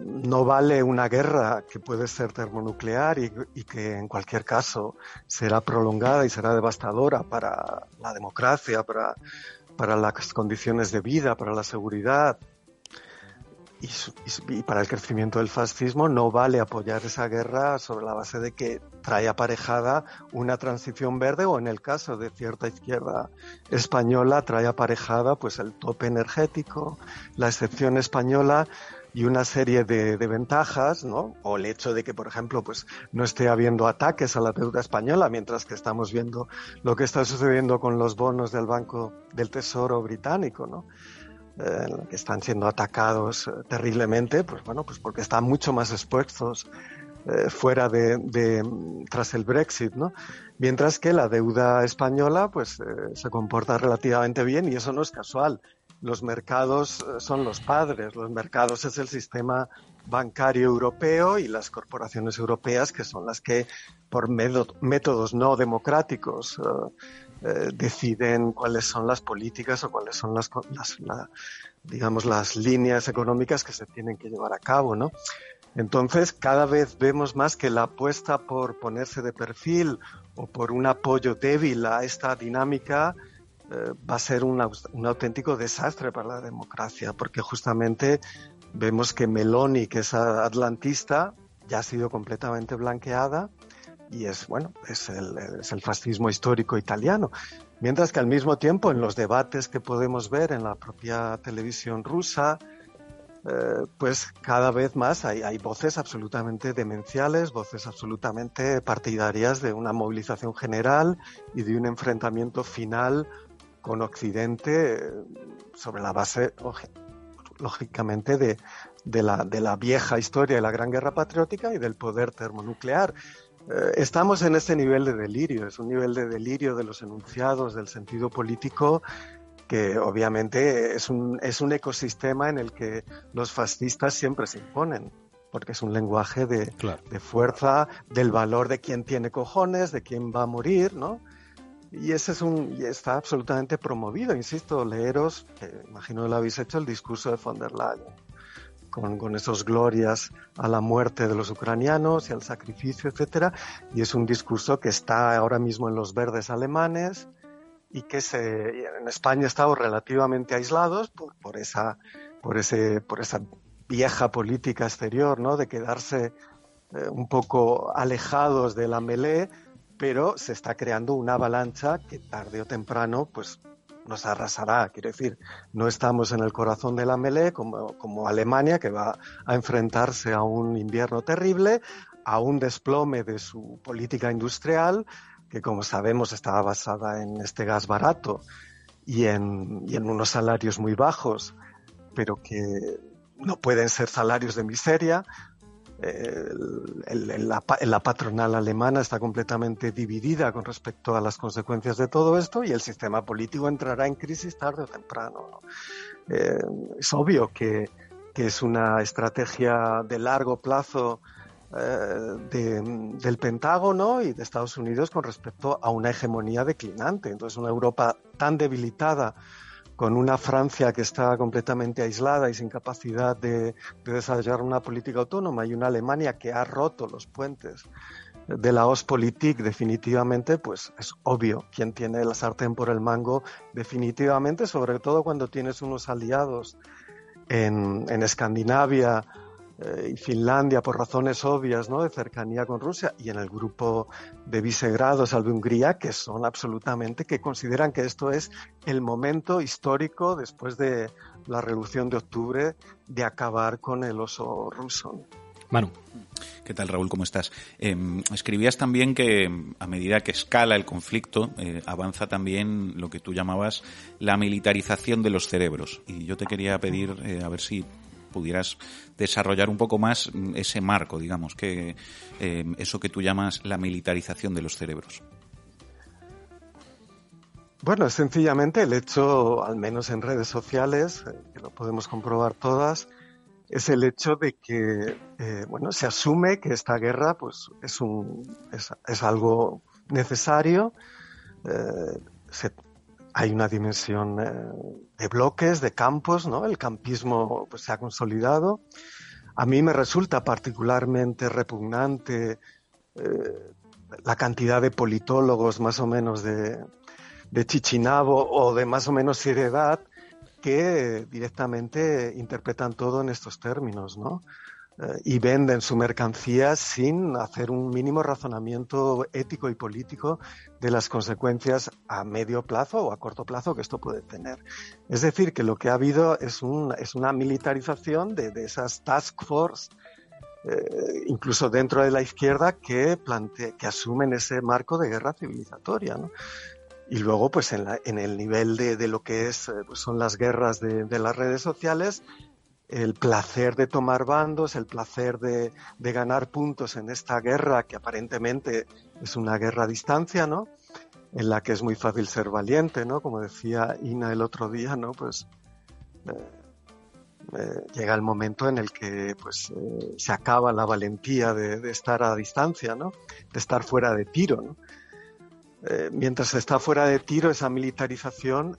[SPEAKER 16] no vale una guerra que puede ser termonuclear y, y, que en cualquier caso será prolongada y será devastadora para la democracia, para, para las condiciones de vida, para la seguridad, y, para el crecimiento del fascismo no vale apoyar esa guerra sobre la base de que trae aparejada una transición verde o en el caso de cierta izquierda española trae aparejada pues el tope energético, la excepción española y una serie de, ventajas, ¿no? O el hecho de que, por ejemplo, pues no esté habiendo ataques a la deuda española, mientras que estamos viendo lo que está sucediendo con los bonos del Banco del Tesoro británico, ¿no? Eh, que están siendo atacados eh, terriblemente, pues bueno, pues porque están mucho más expuestos eh, fuera de, tras el Brexit, ¿no? Mientras que la deuda española, pues se comporta relativamente bien y eso no es casual. Los mercados son los padres, los mercados es el sistema bancario europeo y las corporaciones europeas que son las que por métodos no democráticos eh, deciden cuáles son las políticas o cuáles son las, digamos, las líneas económicas que se tienen que llevar a cabo, ¿no? Entonces, cada vez vemos más que la apuesta por ponerse de perfil o por un apoyo débil a esta dinámica eh, va a ser un, un, auténtico desastre para la democracia, porque justamente vemos que Meloni, que es atlantista, ya ha sido completamente blanqueada y es, bueno, es el, es el fascismo histórico italiano. Mientras que al mismo tiempo en los debates que podemos ver en la propia televisión rusa, eh, pues cada vez más hay, hay, voces absolutamente demenciales, voces absolutamente partidarias de una movilización general y de un enfrentamiento final con Occidente eh, sobre la base, lógicamente, de, de, la, de la vieja historia de la Gran Guerra Patriótica y del poder termonuclear. Eh, estamos en ese nivel de delirio, es un nivel de delirio de los enunciados, del sentido político, que obviamente es un, es un ecosistema en el que los fascistas siempre se imponen, porque es un lenguaje de, de fuerza, del valor de quién tiene cojones, de quién va a morir, ¿no? Y ese es un, y está absolutamente promovido, insisto, leeros, imagino que lo habéis hecho, el discurso de von der Leyen con, con esos glorias a la muerte de los ucranianos y al sacrificio, etcétera, y es un discurso que está ahora mismo en los verdes alemanes y que en España estamos relativamente aislados por, por esa, por ese, por esa vieja política exterior, ¿no? De quedarse eh, un poco alejados de la melee, pero se está creando una avalancha que tarde o temprano, pues nos arrasará. Quiero decir, no estamos en el corazón de la melee como, como Alemania, que va a enfrentarse a un invierno terrible, a un desplome de su política industrial, que como sabemos estaba basada en este gas barato y en, y en unos salarios muy bajos, pero que no pueden ser salarios de miseria, la, patronal alemana está completamente dividida con respecto a las consecuencias de todo esto y el sistema político entrará en crisis tarde o temprano. Eh, es obvio que, es una estrategia de largo plazo eh, del Pentágono y de Estados Unidos con respecto a una hegemonía declinante. Entonces, una Europa tan debilitada con una Francia que está completamente aislada y sin capacidad de, desarrollar una política autónoma y una Alemania que ha roto los puentes de la Ostpolitik definitivamente, pues es obvio quién tiene la sartén por el mango definitivamente, sobre todo cuando tienes unos aliados en, en Escandinavia, eh, y Finlandia por razones obvias ¿no? de cercanía con Rusia y en el grupo de Visegrado, salve Hungría, que son absolutamente, que consideran que esto es el momento histórico después de la revolución de octubre de acabar con el oso ruso.
[SPEAKER 2] Manu.
[SPEAKER 5] ¿Qué tal, Raúl? ¿Cómo estás? Em, escribías también que a medida que escala el conflicto, eh, avanza también lo que tú llamabas la militarización de los cerebros. Y yo te quería pedir, eh, a ver si pudieras desarrollar un poco más mm, ese marco, digamos, que eh, eso que tú llamas la militarización de los cerebros.
[SPEAKER 16] Bueno, es sencillamente el hecho, al menos en redes sociales, eh, que lo podemos comprobar todas, es el hecho de que, eh, bueno, se asume que esta guerra, pues, es un, es, algo necesario. se, hay una dimensión eh, de bloques, de campos, ¿no? El campismo pues, se ha consolidado. A mí me resulta particularmente repugnante eh, la cantidad de politólogos más o menos de, Chichinabo o de más o menos seriedad que directamente interpretan todo en estos términos, ¿no? Y venden su mercancía sin hacer un mínimo razonamiento ético y político de las consecuencias a medio plazo o a corto plazo que esto puede tener. Es decir, que lo que ha habido es, un, es una militarización de, de esas task force, eh, incluso dentro de la izquierda, que, plante, que asumen ese marco de guerra civilizatoria. ¿no? Y luego, pues en, la, en el nivel de, de, lo que es, eh, pues son las guerras de, de las redes sociales, el placer de tomar bandos, el placer de, ganar puntos en esta guerra que aparentemente es una guerra a distancia, ¿no? En la que es muy fácil ser valiente, ¿no? Como decía Ina el otro día, ¿no? Pues eh, eh, llega el momento en el que pues eh, se acaba la valentía de, estar a distancia, ¿no? De estar fuera de tiro, mientras está fuera de tiro, esa militarización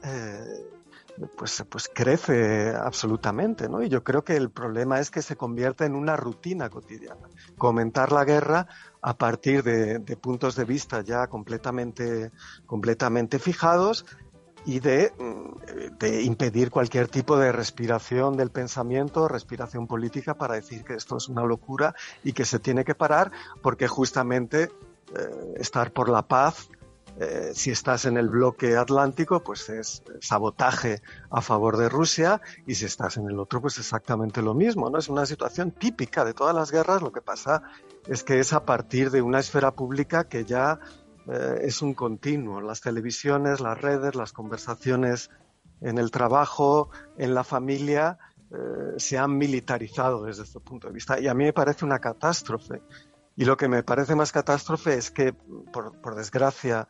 [SPEAKER 16] pues, pues crece absolutamente, ¿no? Y yo creo que el problema es que se convierte en una rutina cotidiana. Comentar la guerra a partir de, puntos de vista ya completamente, completamente fijados y de, mm, de, impedir cualquier tipo de respiración del pensamiento, respiración política para decir que esto es una locura y que se tiene que parar porque justamente eh, estar por la paz eh, si estás en el bloque atlántico, pues es sabotaje a favor de Rusia y si estás en el otro, pues exactamente lo mismo, ¿no? Es una situación típica de todas las guerras, lo que pasa es que es a partir de una esfera pública que ya eh, es un continuo. Las televisiones, las redes, las conversaciones en el trabajo, en la familia, eh, se han militarizado desde este punto de vista y a mí me parece una catástrofe Y lo que me parece más catástrofe es que, por, desgracia,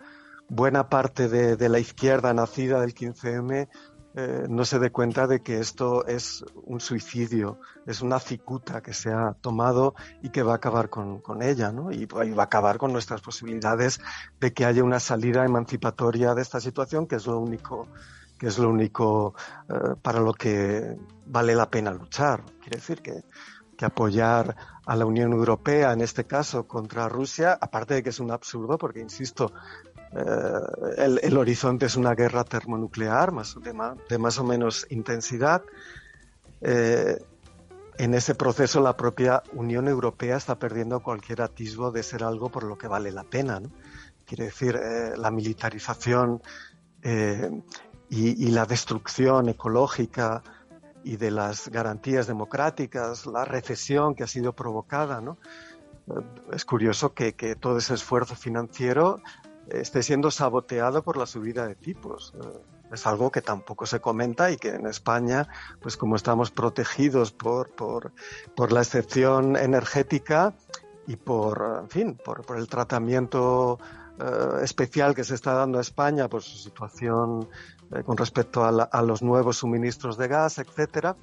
[SPEAKER 16] buena parte de, la izquierda nacida del 15M eh, no se dé cuenta de que esto es un suicidio, es una cicuta que se ha tomado y que va a acabar con, ella, ¿no? Y, va a acabar con nuestras posibilidades de que haya una salida emancipatoria de esta situación, que es lo único que es lo único eh, para lo que vale la pena luchar. Quiere decir que, que apoyar a la Unión Europea, en este caso, contra Rusia, aparte de que es un absurdo, porque, insisto, eh, el, horizonte es una guerra termonuclear más, de, más o menos intensidad. Eh, en ese proceso la propia Unión Europea está perdiendo cualquier atisbo de ser algo por lo que vale la pena. Quiere decir, eh, la militarización y, la destrucción ecológica y de las garantías democráticas, la recesión que ha sido provocada. ¿no? Es curioso que, que todo ese esfuerzo financiero esté siendo saboteado por la subida de tipos. Eh, es algo que tampoco se comenta y que en España, pues como estamos protegidos por, por, por la excepción energética y por, en fin, por, por el tratamiento eh, especial que se está dando a España por su situación eh, con respecto a, los nuevos suministros de gas, etcétera,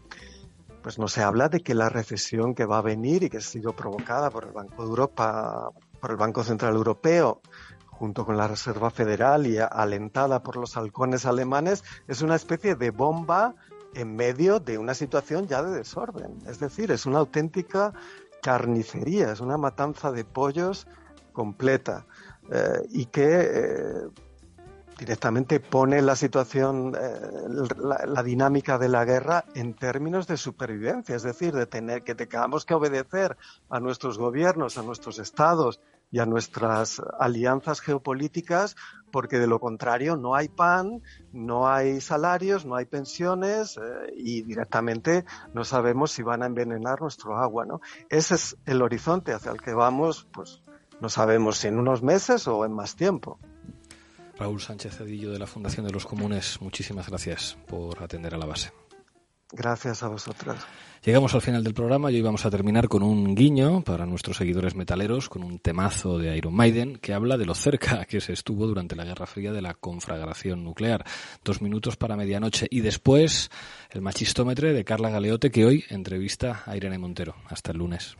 [SPEAKER 16] pues no se habla de que la recesión que va a venir y que ha sido provocada por el Banco de Europa, por el Banco Central Europeo, junto con la Reserva Federal y alentada por los halcones alemanes, es una especie de bomba en medio de una situación ya de desorden. Es decir, es una auténtica carnicería, es una matanza de pollos completa eh, y que eh, directamente pone la situación, eh, la, dinámica de la guerra en términos de supervivencia, es decir, de tener que tengamos que obedecer a nuestros gobiernos, a nuestros estados, y a nuestras alianzas geopolíticas, porque de lo contrario no hay pan, no hay salarios, no hay pensiones eh, y directamente no sabemos si van a envenenar nuestro agua, ¿no? Ese es el horizonte hacia el que vamos, pues no sabemos si en unos meses o en más tiempo.
[SPEAKER 2] Raúl Sánchez Cedillo de la Fundación de los Comunes, muchísimas gracias por atender a la base.
[SPEAKER 16] Gracias a vosotras.
[SPEAKER 2] Llegamos al final del programa y hoy vamos a terminar con un guiño para nuestros seguidores metaleros, con un temazo de Iron Maiden que habla de lo cerca que se estuvo durante la Guerra Fría de la conflagración nuclear. Dos minutos para medianoche y después el machistómetre de Carla Galeote que hoy entrevista a Irene Montero. Hasta el lunes.